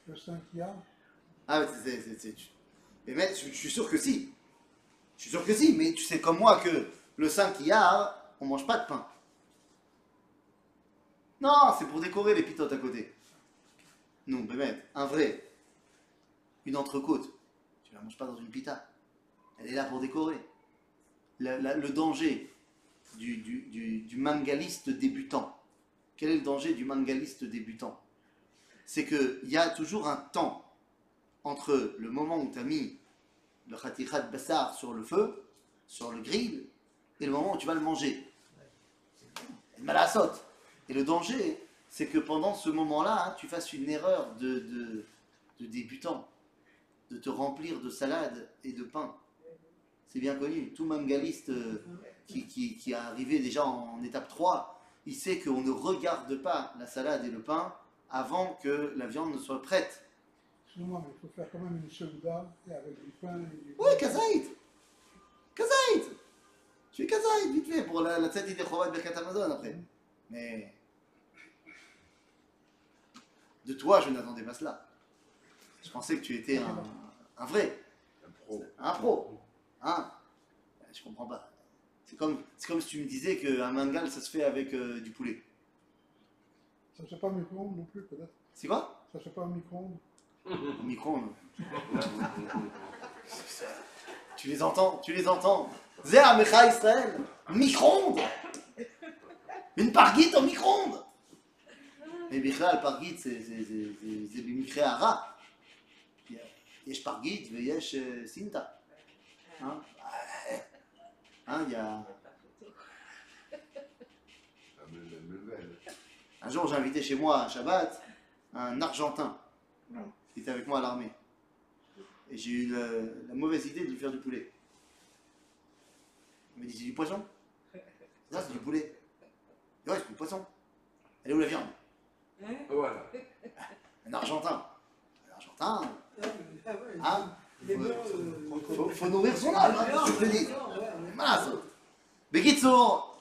Le 5 a? Ah, c'est... Mais mec, je, suis sûr que si. Je suis sûr que si, mais tu sais comme moi que le 5 a, on ne mange pas de pain. Non, c'est pour décorer les pitotes à côté. Non, mais un vrai. Une entrecôte. Tu la manges pas dans une pita. Elle est là pour décorer. Le danger du, mangaliste débutant. Quel est le danger du mangaliste débutant? C'est qu'il y a toujours un temps entre le moment où tu as mis le khatikhat bassar sur le feu, sur le grill, et le moment où tu vas le manger. Et malasot. Et le danger, c'est que pendant ce moment-là, hein, tu fasses une erreur de, de, de débutant, de te remplir de salade et de pain. C'est bien connu. Tout mangaliste euh, qui, qui, qui est arrivé déjà en étape 3, il sait qu'on ne regarde pas la salade et le pain avant que la viande ne soit prête. Excuse-moi, mais il faut faire quand même une souda et avec du pain et du. Oui, Kazaït Kazaït Tu es Kazaït, vite fait, pour la, la tête des Chovat Birkat Amazon après. Mais. De toi, je n'attendais pas cela. Je pensais que tu étais un, un vrai, Un pro. un pro. Hein Je comprends pas. C'est comme, c'est comme si tu me disais qu'un mangal, ça se fait avec euh, du poulet. Ça ne fait pas au micro-ondes non plus, peut-être. C'est quoi? Ça ne fait pas au micro-ondes. Au micro-ondes. tu les entends Tu les entends Zéa Mecha Israël Micro-ondes Une parguite au micro-ondes mais בכלל פרגית זה, זה, זה, זה, זה במקרה הרע. יש פרגית ויש סינטה. Un jour, j'ai invité chez moi à Shabbat un Argentin qui était avec moi à l'armée. Et j'ai eu la mauvaise idée de lui faire du poulet. Il me dit C'est du poisson? Là, c'est du poulet. Et ouais, c'est du poisson. Elle est où la viande? Hein voilà. Un Argentin. Un Argentin. Ah hein? Ah ah. Il euh, faut, faut, nourrir son âme, hein, je te dis. Mais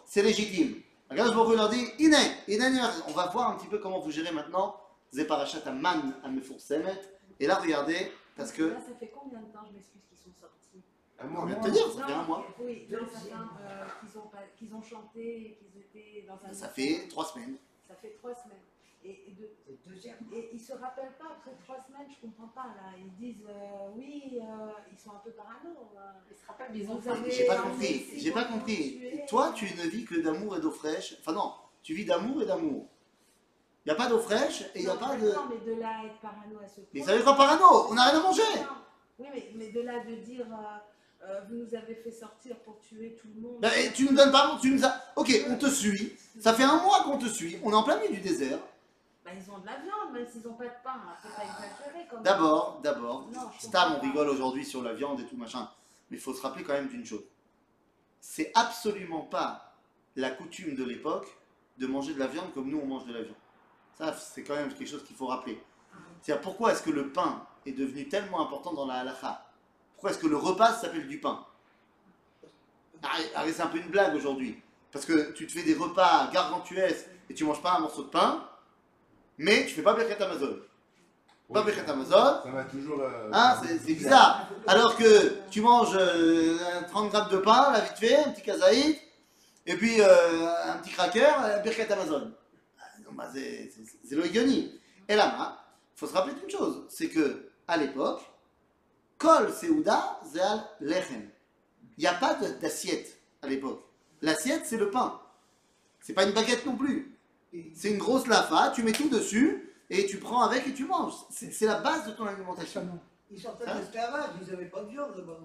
c'est légitime. Regarde, je vous leur dit, Iné, Iné, on va voir un petit peu comment vous gérez maintenant. Vous parachat à man à me Et là, regardez, parce que. Ça fait combien de temps, je m'excuse, qu'ils sont sortis? Un mois, on vient de te dire, ça fait un mois. Oui, non, ça fait euh, qu'ils ont, ont, chanté, qu'ils étaient dans un. Ça fait trois semaines. Ça fait trois semaines. Et, et, de- et ils se rappellent pas après trois semaines, je comprends pas là. Ils disent euh, oui, euh, ils sont un peu parano. euh. Ils se rappellent, mais ils ont J'ai pas compris, j'ai pas compris. Toi, tu ne vis que d'amour et d'eau fraîche. Enfin non, tu vis d'amour et d'amour. Il n'y a pas d'eau fraîche et il n'y a pas de... Non, mais de là à être parano à ce point. Mais ça veut dire quoi parano? On n'a rien à manger Oui, mais, mais de là de dire euh, euh, vous nous avez fait sortir pour tuer tout le monde. Ben, et tu nous donnes pas, tu nous as... Ok, on te suit. Ça fait un mois qu'on te suit. On est en plein milieu du désert. Bah, ils ont de la viande, même s'ils n'ont pas de pain. Faut pas quand même. D'abord, d'abord, Stam, on rigole aujourd'hui sur la viande et tout machin. Mais il faut se rappeler quand même d'une chose. C'est absolument pas la coutume de l'époque de manger de la viande comme nous on mange de la viande. Ça, c'est quand même quelque chose qu'il faut rappeler. C'est-à-dire pourquoi est-ce que le pain est devenu tellement important dans la halakha? Pourquoi est-ce que le repas s'appelle du pain? Arrête, arrête, c'est un peu une blague aujourd'hui. Parce que tu te fais des repas gargantuesques et tu manges pas un morceau de pain, mais tu fais pas Birkat Amazon. Pas Birkat Amazon, Ça va toujours. euh, Hein, c'est bizarre. Alors que tu manges euh, 30 grammes de pain, là, vite fait, un petit kazaïd, et puis euh, un petit cracker, euh, Birkat Amazon. Ah, bah, c'est- Yoni. Et là, il faut se rappeler d'une chose, c'est que à l'époque, Kol Seuda Zal Lechem. Il n'y a pas d'assiette à l'époque. L'assiette, c'est le pain. C'est pas une baguette non plus. C'est une grosse lafa, tu mets tout dessus, et tu prends avec et tu manges. C'est la base de ton alimentation. Ils sortaient Hein de l'esclavage, ils n'avaient pas de viande là-bas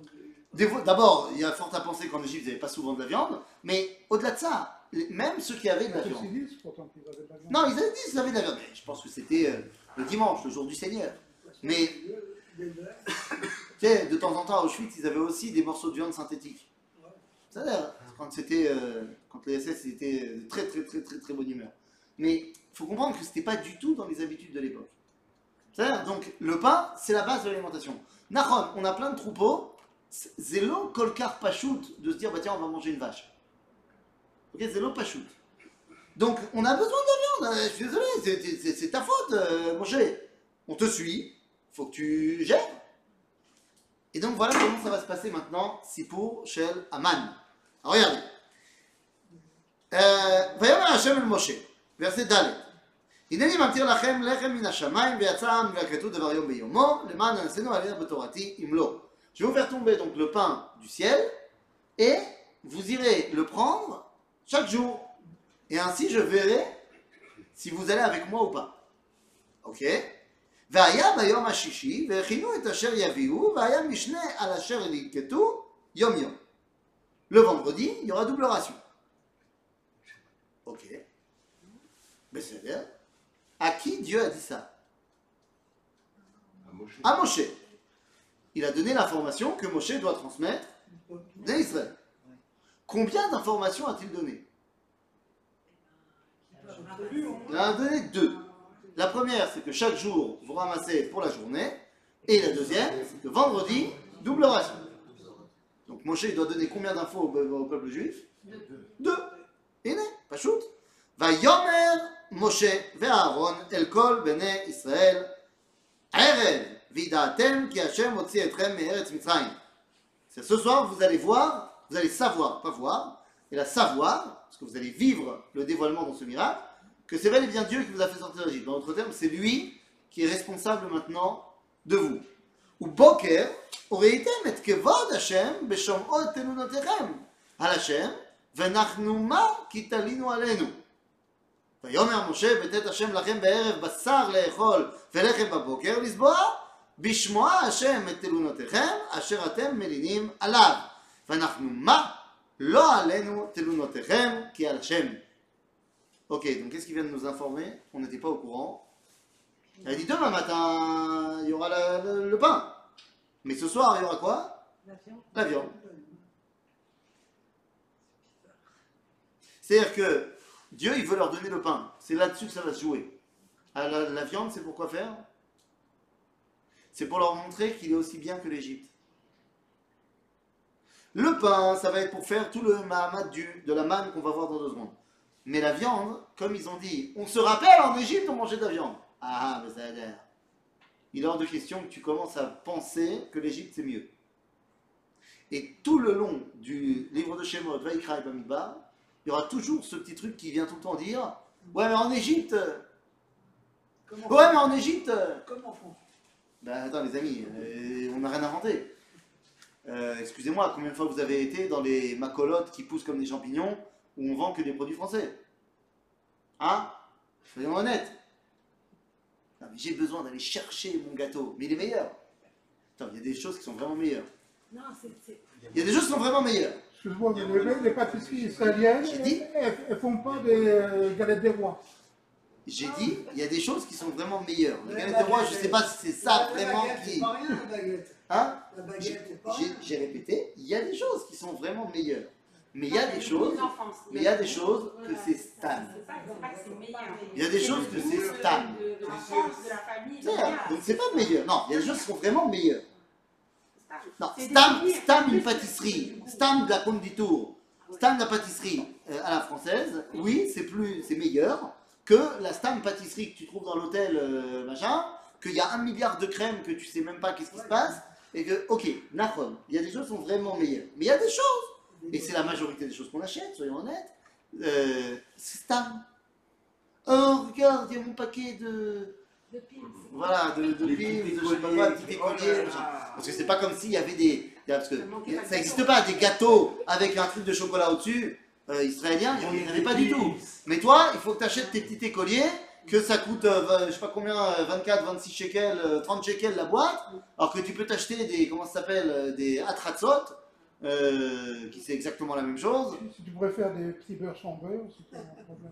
fois- D'abord, il y a fort à penser qu'en Égypte, ils n'avaient pas souvent de la viande, mais au-delà de ça, même ceux qui avaient de la viande. ces disent pourtant qu'ils avaient de la viande. Non, ils avaient dit qu'ils avaient de la viande. Mais je pense que c'était euh, le dimanche, le jour du Seigneur. Mais, tu sais, de temps en temps, à Auschwitz, ils avaient aussi des morceaux de viande synthétique. C'est-à-dire, quand c'était, euh, quand les SS étaient de très, très, très, très, très bonne humeur. Mais il faut comprendre que ce n'était pas du tout dans les habitudes de l'époque. C'est-à-dire, donc, le pain, c'est la base de l'alimentation. Nahon, on a plein de troupeaux. Zélo, kolkar, pachout, de se dire, bah tiens, on va manger une vache. Ok, zélo, pachout. Donc, on a besoin de viande. Hein, je suis désolé, c'est ta faute, euh, manger. On te suit, Il faut que tu gères. Et donc, voilà comment ça va se passer maintenant, pour Shel Aman. Alors, regardez. Euh, à Hachem le Moshe. Verset Dalet. Je vais vous faire tomber le pain du ciel et vous irez le prendre chaque jour. Et ainsi je verrai si vous allez avec moi ou pas. Ok. Le vendredi, il y aura double ration. Ok. Besséder. À qui Dieu a dit ça À Moshe. Il a donné l'information que Moshe doit transmettre à Israël. Combien d'informations a-t-il donné Il a donné deux. La première, c'est que chaque jour, vous ramassez pour la journée. Et la deuxième, c'est que vendredi, double ration. Donc Moshe, il doit donner combien d'infos au, peuple juif? Deux. Et né, pas shoot. Va yomer Moshe ve'Aaron ce soir vous allez voir, vous allez savoir, pas voir, et la savoir, parce que vous allez vivre le dévoilement dans ce miracle, que c'est bel et bien Dieu qui vous a fait sortir. Dans d'autres termes, c'est lui qui est responsable maintenant de vous. Ou Boker, את כבוד השם בשומעו את תנונותיכם על השם, ונחנו מה כי תלינו עלינו. ויאמר משה בטאת השם לכם בערב donc qu'est-ce qu'il vient nous informer On n'était pas au courant. Il dit demain matin, il y aura le, pain. Mais ce soir, il y aura quoi C'est-à-dire que Dieu, il veut leur donner le pain. C'est là-dessus que ça va se jouer. Ah, la, viande, c'est pour quoi faire? C'est pour leur montrer qu'il est aussi bien que l'Égypte. Le pain, ça va être pour faire tout le mahamad du, de la manne qu'on va voir dans deux secondes. Mais la viande, comme ils ont dit, on se rappelle en Égypte, on mangeait de la viande. Ah, mais ça a l'air. Il est hors de question que tu commences à penser que l'Égypte c'est mieux. Et tout le long du livre de Shemot, Vaikra et Bamidbar, il y aura toujours ce petit truc qui vient tout le temps dire Ouais, mais en Égypte Comment Ouais, mais en Égypte Comme en France. Ben attends, les amis, euh, on n'a rien inventé. Euh, Excusez-moi, combien de fois vous avez été dans les macolotes qui poussent comme des champignons où on vend que des produits français? Hein? Soyons honnêtes. Non, mais j'ai besoin d'aller chercher mon gâteau, mais il est meilleur. Attends, il y a des choses qui sont vraiment meilleures. Non, c'est. c'est- Il y a des choses qui sont vraiment meilleures. Excuse-moi, les, les pâtisseries israéliennes, J'ai dit elles, elles font pas des euh, galettes des rois. J'ai dit, il y a des choses qui sont vraiment meilleures. Les galettes des rois, je baguette, sais pas si c'est ça La vraiment qui. C'est pas rien la baguette. Hein J'ai répété, il y a des choses qui sont vraiment meilleures. Mais il y a des choses, mais il y a des choses que c'est meilleur. Il y a des choses que c'est la- Donc c'est pas meilleur. Non, il y a des choses qui sont vraiment meilleures. Non, stam, stam une pâtisserie, stam de la conditour, stam de la pâtisserie euh, à la française, oui, c'est plus, c'est meilleur que la stam pâtisserie que tu trouves dans l'hôtel, euh, machin, qu'il y a un milliard de crèmes que tu sais même pas qu'est-ce qui se passe, et que, ok, Nahon, il y a des choses qui sont vraiment meilleures. Mais il y a des choses, et c'est la majorité des choses qu'on achète, soyons honnêtes, euh, c'est stam. Oh, regarde, il y a mon paquet de, De pins. voilà, de, de Les de je sais pas colliers. quoi, petits Oh là. Parce que c'est pas comme s'il y avait des. Parce que Ça n'existe pas, des gâteaux avec un truc de chocolat au-dessus, euh, israéliens, il n'y en avait pas du tout. Mais toi, il faut que tu achètes tes petits écoliers, que ça coûte, euh, je sais pas combien, euh, 24, 26 shekels, euh, 30 shekels la boîte, alors que tu peux t'acheter des, comment ça s'appelle, euh, des atratzot, euh, qui c'est exactement la même chose. Si tu préfères des petits beurres sans beurre, c'est pas un problème.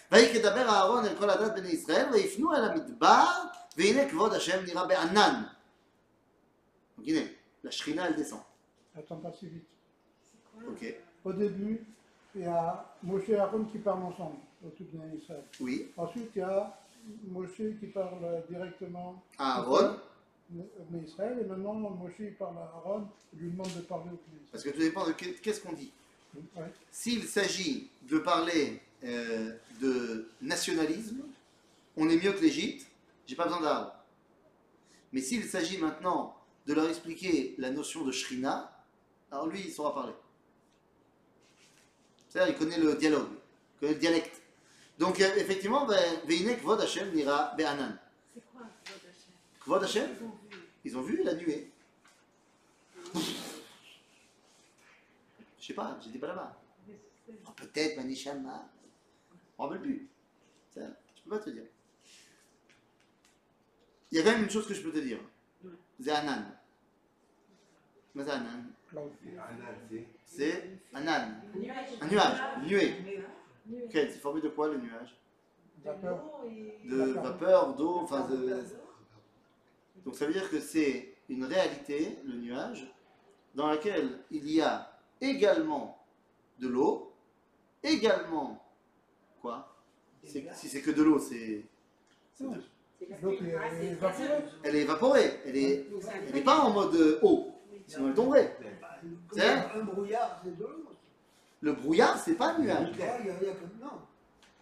la Shrina elle descend. Attends pas si vite. Au début, il y a Moshe et Aaron qui parlent ensemble, au tout bien Israël. Oui. Ensuite, il y a Moshe qui parle euh, directement à Aaron. Mais Israël, et maintenant Moshe parle à Aaron, il lui demande de parler au Parce que tout dépend de qu'est-ce qu'on dit? S'il s'agit de parler euh, de nationalisme, on est mieux que l'Égypte, j'ai pas besoin d'Aaron. Mais s'il s'agit maintenant de leur expliquer la notion de Shrina, alors lui, il saura parler. C'est-à-dire, il connaît le dialogue, il connaît le dialecte. Donc, euh, effectivement, ben, Veine Kvod Hashem nira Be'anan. C'est quoi Kvod Hashem? Kvod Hashem, Ils ont vu. ils ont vu la nuée. Je sais pas, j'étais pas là-bas. Oh, Peut-être Manishama. Je me rappelle plus. Ça, je peux pas te dire. Il y a quand même une chose que je peux te dire. C'est Anan. Mais c'est Anan. C'est Anan. Un nuage. Un nuage. Une nuée. Nuée. Ok, c'est formé de quoi le nuage? De vapeur, d'eau, enfin de. Donc ça veut dire que c'est une réalité, le nuage, dans laquelle il y a également de l'eau, également quoi C'est- Si c'est que de l'eau, c'est. Elle est évaporée, elle est, elle n'est pas en mode euh, eau, sinon elle tomberait. Comme C'est un, brouillard, c'est de l'eau. Le brouillard, c'est pas un nuage. a,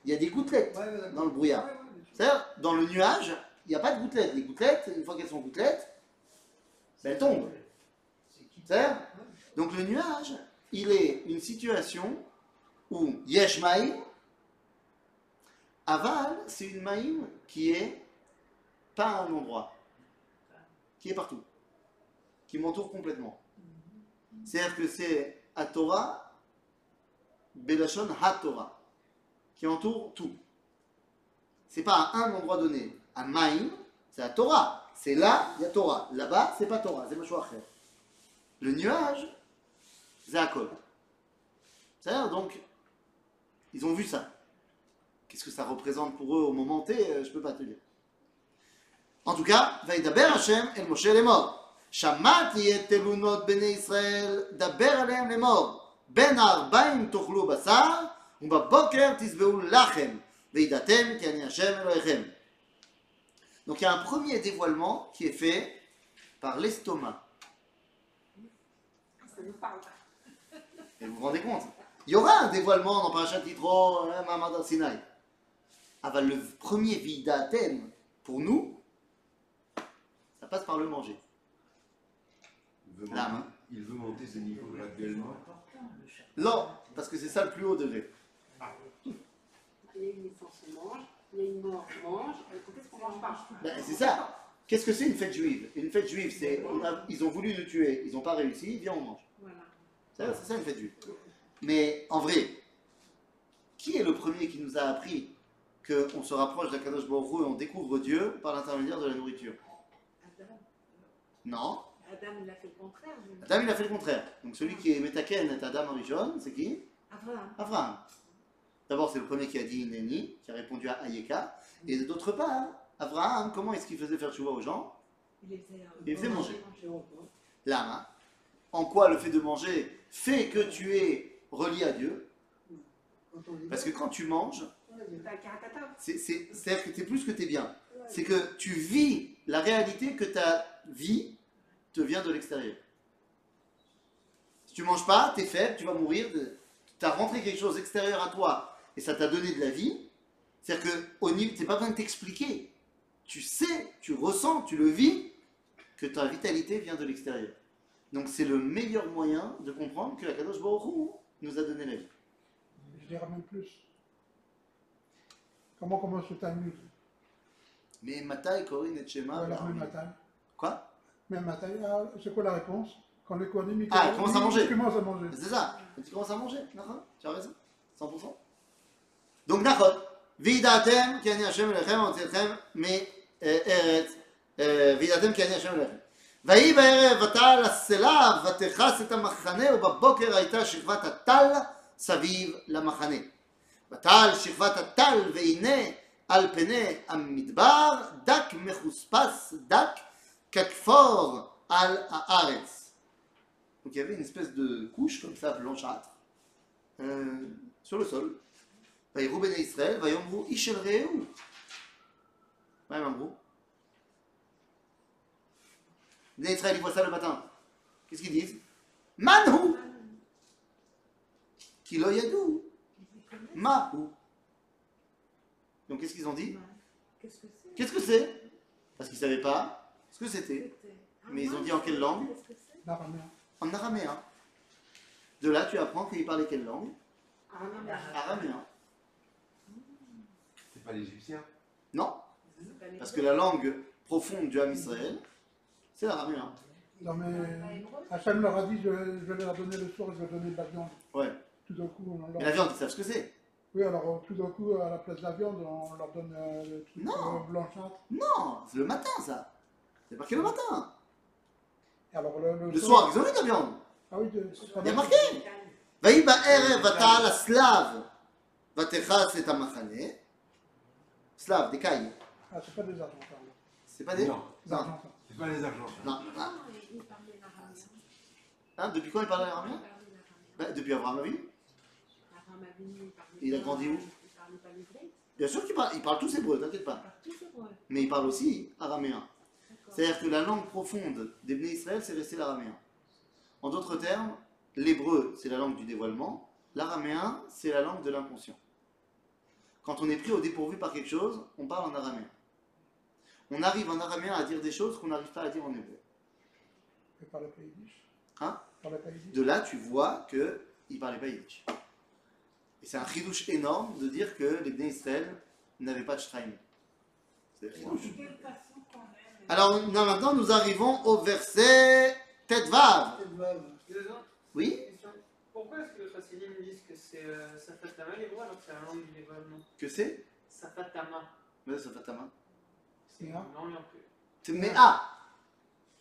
il y a, des gouttelettes Ouais, ouais, d'accord. dans le brouillard. Ouais, ouais, bien sûr. C'est-à-dire, dans le nuage, il n'y a pas de gouttelettes. Les gouttelettes, une fois qu'elles sont gouttelettes, ben, elles tombent. C'est-à-dire, donc le nuage, il est une situation où Yesh Maïm, Aval, c'est une Maïm qui est pas un endroit, qui est partout, qui m'entoure complètement. C'est-à-dire que c'est à Torah, Belashon HaTorah, qui entoure tout. C'est pas à un endroit donné. À Maïm, c'est à Torah. C'est là, il y a Torah. Là-bas, c'est pas Torah, c'est Mashouacher. Le nuage, c'est à Kol. C'est-à-dire, donc, ils ont vu ça. Qu'est-ce que ça représente pour eux au moment T euh, Je ne peux pas te dire. En tout cas, Vaidaber Hashem El Moshe Lemor. שמעתי את תלונות בני ישראל, דבר עליהם לאמור, בין הארבעים תאכלו בשר, ובבוקר תשבעו לחם, וידעתם כי אני השם אלוהיכם. Donc il y a un premier dévoilement qui est fait par l'estomac. Et vous vous rendez compte? Il y aura un dévoilement dans Parashat Yitro, euh, Mamad Sinai. Ah bah, le premier vidatem, pour nous, ça passe par le manger. il veut, Là, monter, hein. il veut monter ce niveau graduellement. Non, parce que c'est ça le plus haut degré. Il y a une naissance, on mange. Il y a une mort, on mange. Et quand est-ce qu'on mange pas? Ben, c'est ça. Qu'est-ce que c'est une fête juive? Une fête juive, c'est on a- ils ont voulu nous tuer, ils n'ont pas réussi, viens on mange. Voilà. C'est c'est ça une fête juive. Mais en vrai, qui est le premier qui nous a appris qu'on se rapproche d'Akadosh Baruch et on découvre Dieu par l'intermédiaire de la nourriture Adam, Non. Adam, il a fait le contraire. Adam, il a fait le contraire. Donc celui qui est Metaken est Adam Arishon, c'est qui? Abraham. Abraham. D'abord, c'est le premier qui a dit Ineni, qui a répondu à Ayeka. Et d'autre part, Abraham, comment est-ce qu'il faisait faire chouva aux gens? Il les faisait, euh, Il faisait manger. manger. Lama. En quoi le fait de manger fait que tu es relié à Dieu? Parce que quand tu manges, C'est-à-dire que tu es plus que tu es bien. C'est que tu vis la réalité que ta vie te vient de l'extérieur. Si tu manges pas, tu es faible, tu vas mourir. Tu as rentré quelque chose extérieur à toi et ça t'a donné de la vie. C'est-à-dire que au niveau, tu n'as pas besoin de t'expliquer. Tu sais, tu ressens, tu le vis que ta vitalité vient de l'extérieur. Donc c'est le meilleur moyen de comprendre que la Kadosh Baruch Hu nous a donné la vie. Je dirais même plus. Comment commence le Talmud Mais Matai Korin et Shema. Quoi Mais Matai, ah, c'est quoi la réponse Quand le Kohanim ah, il commence à manger. Il commence à manger. C'est ça. Tu commences à manger. Tu as raison. 100%. Donc, Nachot. Vidatem ki ani Hashem elechem, ancietchem mi eh, eretz. וידעתם כי אני השם אלוהיכם. ויהי בערב ותעל הסלע ותכס את המחנה ובבוקר הייתה שכבת הטל סביב למחנה. Donc il y avait une espèce de couche comme ça blanchâtre euh, sur le sol. Il y a un groupe. Il voit ça le matin. Qu'est-ce qu'ils disent? kilo yadu.! ma. Donc qu'est-ce qu'ils ont dit? Qu'est-ce que c'est? Parce qu'ils ne savaient pas ce que c'était. Mais ils ont dit en quelle langue? En araméen. De là, tu apprends qu'ils parlaient quelle langue? Araméen. C'est pas l'égyptien? Non. Parce que la langue profonde du Ham Israël, c'est l'araméen. Non mais Hachem leur a dit je, vais leur donner le sourd, je vais donner de la viande. Ouais. Tout d'un coup, on. Mais la viande, ils savent ce que c'est. Oui, alors tout d'un coup, à la place de la viande, on leur donne euh, le truc non. Euh, non, c'est le matin ça C'est marqué le matin le, le soir, ils ont eu de la viande Ah oui, de, Il y a marqué Vaï ba'erev vata la slave vatechas et amachane Slave, des cailles. Ah, c'est pas des argentins. C'est pas des Non, non. c'est pas des argentins. Non. Hein, depuis quand ils parlent araméen bah, Depuis Avram Avinu il Il a grandi où Il parlait pas l'hébreu. Bien sûr qu'il parle, il parle tous hébreux, t'inquiète Il pas. parle tous hébreu. Mais il parle aussi araméen. C'est-à-dire que la langue profonde des Bnei Israël, c'est resté l'araméen. En d'autres termes, l'hébreu, c'est la langue du dévoilement. L'araméen, c'est la langue de l'inconscient. Quand on est pris au dépourvu par quelque chose, on parle en araméen. On arrive en araméen à dire des choses qu'on n'arrive pas à dire en hébreu. Hein? De là, tu vois qu'il ne parlait pas yiddish. Et c'est un chidouche énorme de dire que les Bnei Israël n'avaient pas de shrine. C'est un chidouche. Alors non, maintenant, nous arrivons au verset Tetvav. Oui. Pourquoi est-ce que les Chassidim disent que c'est euh, Safatama l'hébreu alors que c'est la langue du dévoilement Que c'est Safatama. Mais ça fait ta main. C'est une langue un peu. C'est mais ah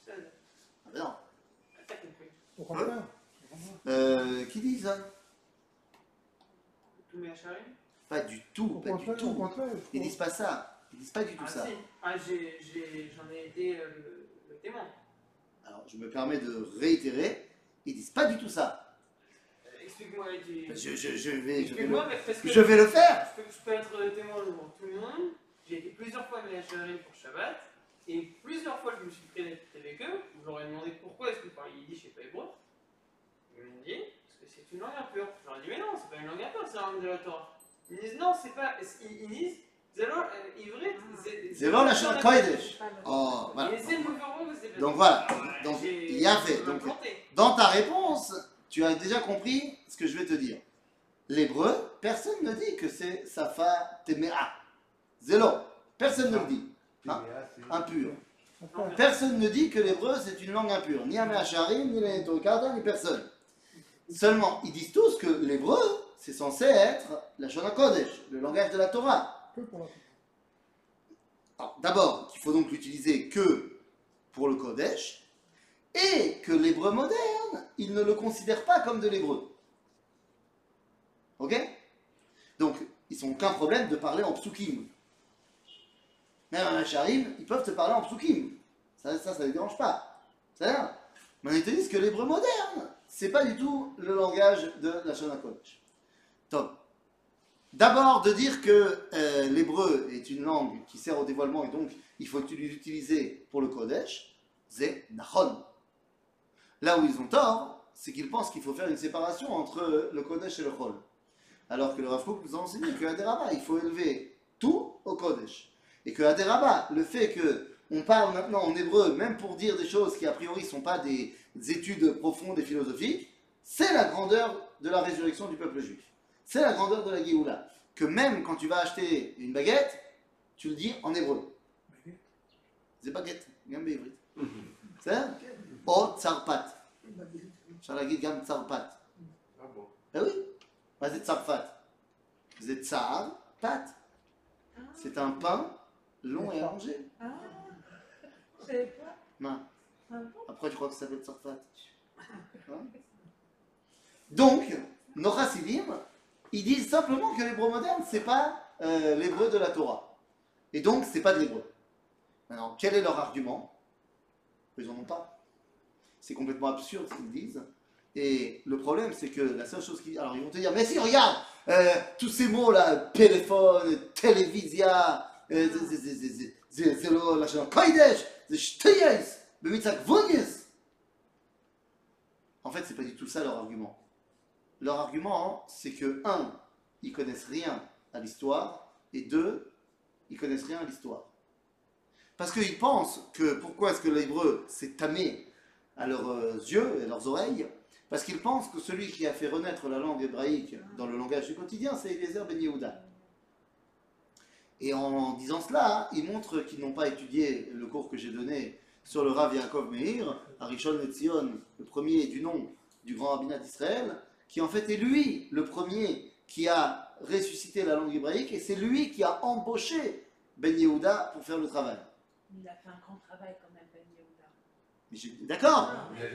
Ah ben non. t'as compris. Contraire. Euh, qui dit ça? Pas du tout, Au pas du tout. Ils disent pas ça. Ils disent pas du tout Ah ça. si. Ah, j'ai- j'ai- j'en ai, été euh, le, le témoin. Alors, je me permets de réitérer. Ils disent pas du tout ça. Euh, Explique-moi, tu... Je, je, je vais, je vais, le, parce que je vais le faire. je peux, je peux être témoin devant tout le monde. J'ai été plusieurs fois à mes Hacharim pour Shabbat. Et plusieurs fois, je me suis pris avec eux. Je leur ai demandé pourquoi est-ce que vous parlez yiddish et pas hébreu. Ils m'ont dit, parce que c'est une langue impure. Non, c'est pas une langue impure, c'est la langue de la Torah. Ils disent, non, c'est pas. Ils, disent, Zélo, euh, ivrit, c'est. La chose Kodesh. Le- Oh, voilà. Donc voilà. Donc, J'ai- il y a fait. j'ai Donc, dans ta réponse, tu as déjà compris ce que je vais te dire. L'hébreu, personne ne dit que c'est Safa Temea. Zélo. Personne ne le dit. Hein Impur. Personne ne dit que l'hébreu c'est une langue impure. Ni Améacharim, ni les ni personne. Seulement, ils disent tous que l'hébreu, c'est censé être la Shona Kodesh, le langage de la Torah. D'abord, qu'il faut donc l'utiliser que pour le Kodesh, et que l'hébreu moderne, il ne le considère pas comme de l'hébreu. Ok? Donc, ils n'ont aucun problème de parler en psukim. Même un Hacharim, ils peuvent te parler en psukim. Ça, ça, ne les dérange pas. C'est-à-dire, mais ils te disent que l'hébreu moderne, c'est pas du tout le langage de la Shana Kodesh. D'abord, de dire que euh, l'hébreu est une langue qui sert au dévoilement et donc il faut l'utiliser pour le Kodesh, c'est Nachon. Là où ils ont tort, c'est qu'ils pensent qu'il faut faire une séparation entre le Kodesh et le Chol. Alors que le Rav Kook nous a enseigné qu'à Deraba, il faut élever tout au Kodesh. Et que à Deraba, le fait que on parle maintenant en hébreu, même pour dire des choses qui a priori ne sont pas des études profondes et philosophiques, c'est la grandeur de la résurrection du peuple juif. C'est la grandeur de la Géoula. Que même quand tu vas acheter une baguette, tu le dis en hébreu. C'est baguette, gamme hébride. Mhm. C'est O tsarpat. Charlagit gamme tsarpat. Ah bon Eh oui. Bah, c'est tsarpat. C'est tsarpat. C'est un pain long et allongé. Ah, je savais pas. Non. Après, je crois que ça s'appelle tsarpat. Hein Donc, nos chassidim, ils disent simplement que l'hébreu moderne, c'est pas euh, l'hébreu de la Torah. Et donc, c'est pas de l'hébreu. Maintenant, quel est leur argument? Ils en ont pas. C'est complètement absurde ce qu'ils disent. Et le problème, c'est que la seule chose qui. Alors, ils vont te dire Mais si, regarde euh, Tous ces mots-là, téléphone, télévision, euh, en fait, c'est pas du tout ça leur argument. Leur argument, c'est que, un, ils connaissent rien à l'histoire, et deux, ils connaissent rien à l'histoire. Parce qu'ils pensent que pourquoi est-ce que l'hébreu s'est tamé à leurs euh, yeux et à leurs oreilles? Parce qu'ils pensent que celui qui a fait renaître la langue hébraïque dans le langage du quotidien, c'est Eliezer Ben Yehuda. Et en disant cela, ils montrent qu'ils n'ont pas étudié le cours que j'ai donné sur le Rav Yaakov Meir, Arishon Netzion, le premier du nom du grand rabbinat d'Israël, qui en fait est lui le premier qui a ressuscité la langue hébraïque, et c'est lui qui a embauché Ben Yehuda pour faire le travail. Il a fait un grand travail quand même, Ben Yehuda. D'accord,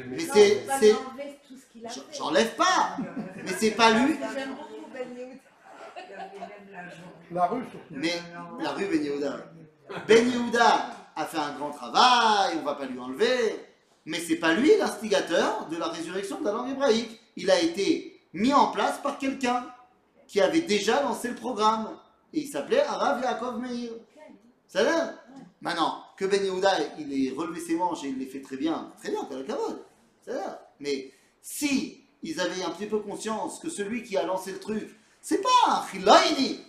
mais c'est- faut pas c'est- lui enlever tout ce qu'il a j'en- fait. j'enlève pas, mais c'est pas lui. J'aime beaucoup Ben Yehuda. La rue surtout. Mais la rue Ben Yehuda. Ben Yehuda a fait un grand travail, on va pas lui enlever, mais c'est pas lui l'instigateur de la résurrection de la langue hébraïque. Il a été mis en place par quelqu'un qui avait déjà lancé le programme. Et il s'appelait Arav Yaakov Meir. Ça va Maintenant, que Ben Yehuda, il ait relevé ses manches et il les fait très bien, très bien, que la cavode. Ça va Mais si ils avaient un petit peu conscience que celui qui a lancé le truc, c'est pas un c'est.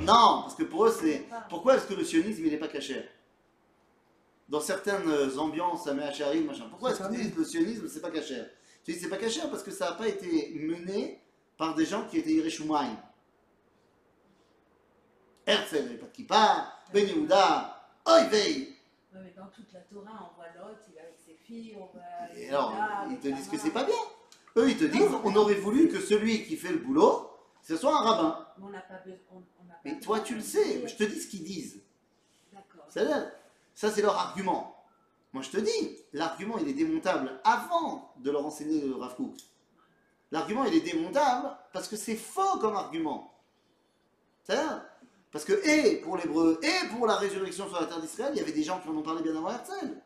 non, parce que pour eux, c'est. Pourquoi est-ce que le sionisme, il n'est pas caché? Dans certaines ambiances à Mehacharim, machin, pourquoi est-ce que le sionisme, c'est pas caché? Tu dis c'est pas caché parce que ça n'a pas été mené par des gens qui étaient Yerushalayim. Herzl n'avait pas de kippa, Ben Yehuda, Oivei. Mais dans toute la Torah, on voit Lot, il est avec ses filles, on voit. Et alors, ils te disent que c'est pas bien. Eux, ils te disent, on aurait voulu que celui qui fait le boulot, ce soit un rabbin. Mais on n'a pas besoin. on- on n'a pas Mais toi, tu le sais, je te dis ce qu'ils disent. D'accord. Ça c'est leur argument. Moi je te dis, l'argument il est démontable avant de leur enseigner le Rav. L'argument il est démontable parce que c'est faux comme argument. C'est-à-dire, parce que et pour l'hébreu et pour la résurrection sur la terre d'Israël, il y avait des gens qui en ont parlé bien avant Herzl,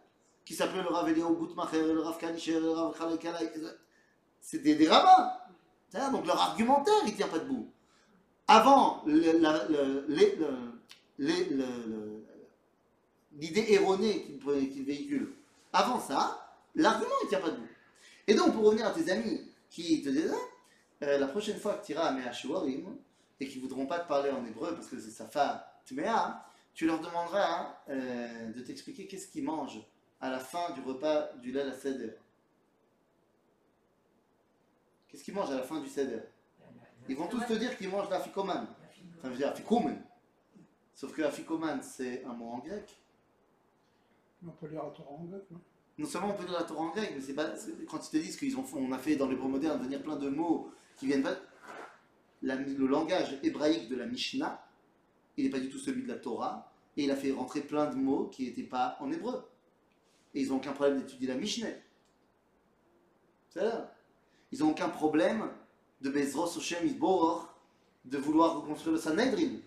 qui s'appelaient le Rav Eliyahu Boutmacher, le Rav Kalisher, le Rav. C'était des rabbins. C'est-à-dire, donc leur argumentaire il tient pas debout. Avant le- les- le- les- le- le- l'idée erronée qu'il véhicule. Avant ça, l'argument ne tient pas debout. Et donc, pour revenir à tes amis qui te disent, euh, la prochaine fois que tu iras à Mehachuarim et qui ne voudront pas te parler en hébreu parce que c'est sa femme, Tmea, tu leur demanderas euh, de t'expliquer qu'est-ce qu'ils mangent à la fin du repas du Lel à Seder. Qu'est-ce qu'ils mangent à la fin du Seder? Ils vont tous te dire qu'ils mangent l'afikoman. Je veux dire afikomen. Sauf que afikoman, c'est un mot en grec. On peut lire la Torah en grec, oui. Non seulement on peut lire la Torah en grec, mais c'est pas quand ils te disent qu'ils ont on a fait dans l'hébreu moderne venir plein de mots qui viennent pas. le langage hébraïque de la Mishnah, il n'est pas du tout celui de la Torah, et il a fait rentrer plein de mots qui n'étaient pas en hébreu. Et ils n'ont aucun problème d'étudier la Mishneh. C'est là. Ils n'ont aucun problème de Bezros Hashem Isboror de vouloir reconstruire le Sanhedrin.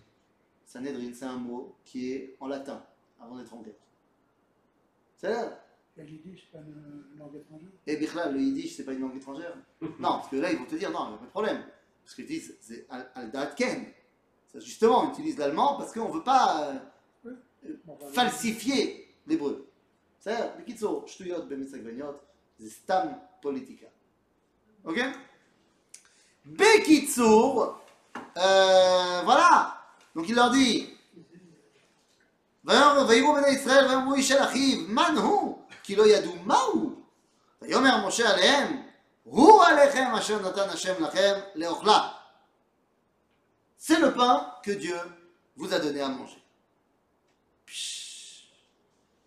Sanhedrin, c'est un mot qui est en latin, avant d'être en grec. Et le yiddish, c'est pas une langue étrangère Et Bichla, le yiddish, c'est pas une langue étrangère Non, parce que là, ils vont te dire, non, il n'y a pas de problème. Parce qu'ils disent, c'est al-datken. Justement, on utilise l'allemand parce qu'on ne veut pas euh, oui. falsifier l'hébreu. בסדר? בקיצור, שטויות במיץ עגבניות זה סתם פוליטיקה, voilà. Donc il leur dit. C'est le pain que Dieu vous a donné à manger.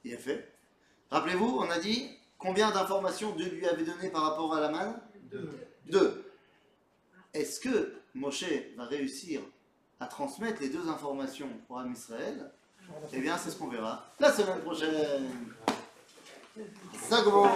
Il est fait. Rappelez-vous, on a dit combien d'informations Dieu lui avait donné par rapport à la manne? Deux. Deux. Est-ce que Moshe va réussir à transmettre les deux informations au programme Israël? Eh bien, c'est ce qu'on verra la semaine prochaine. Sagbo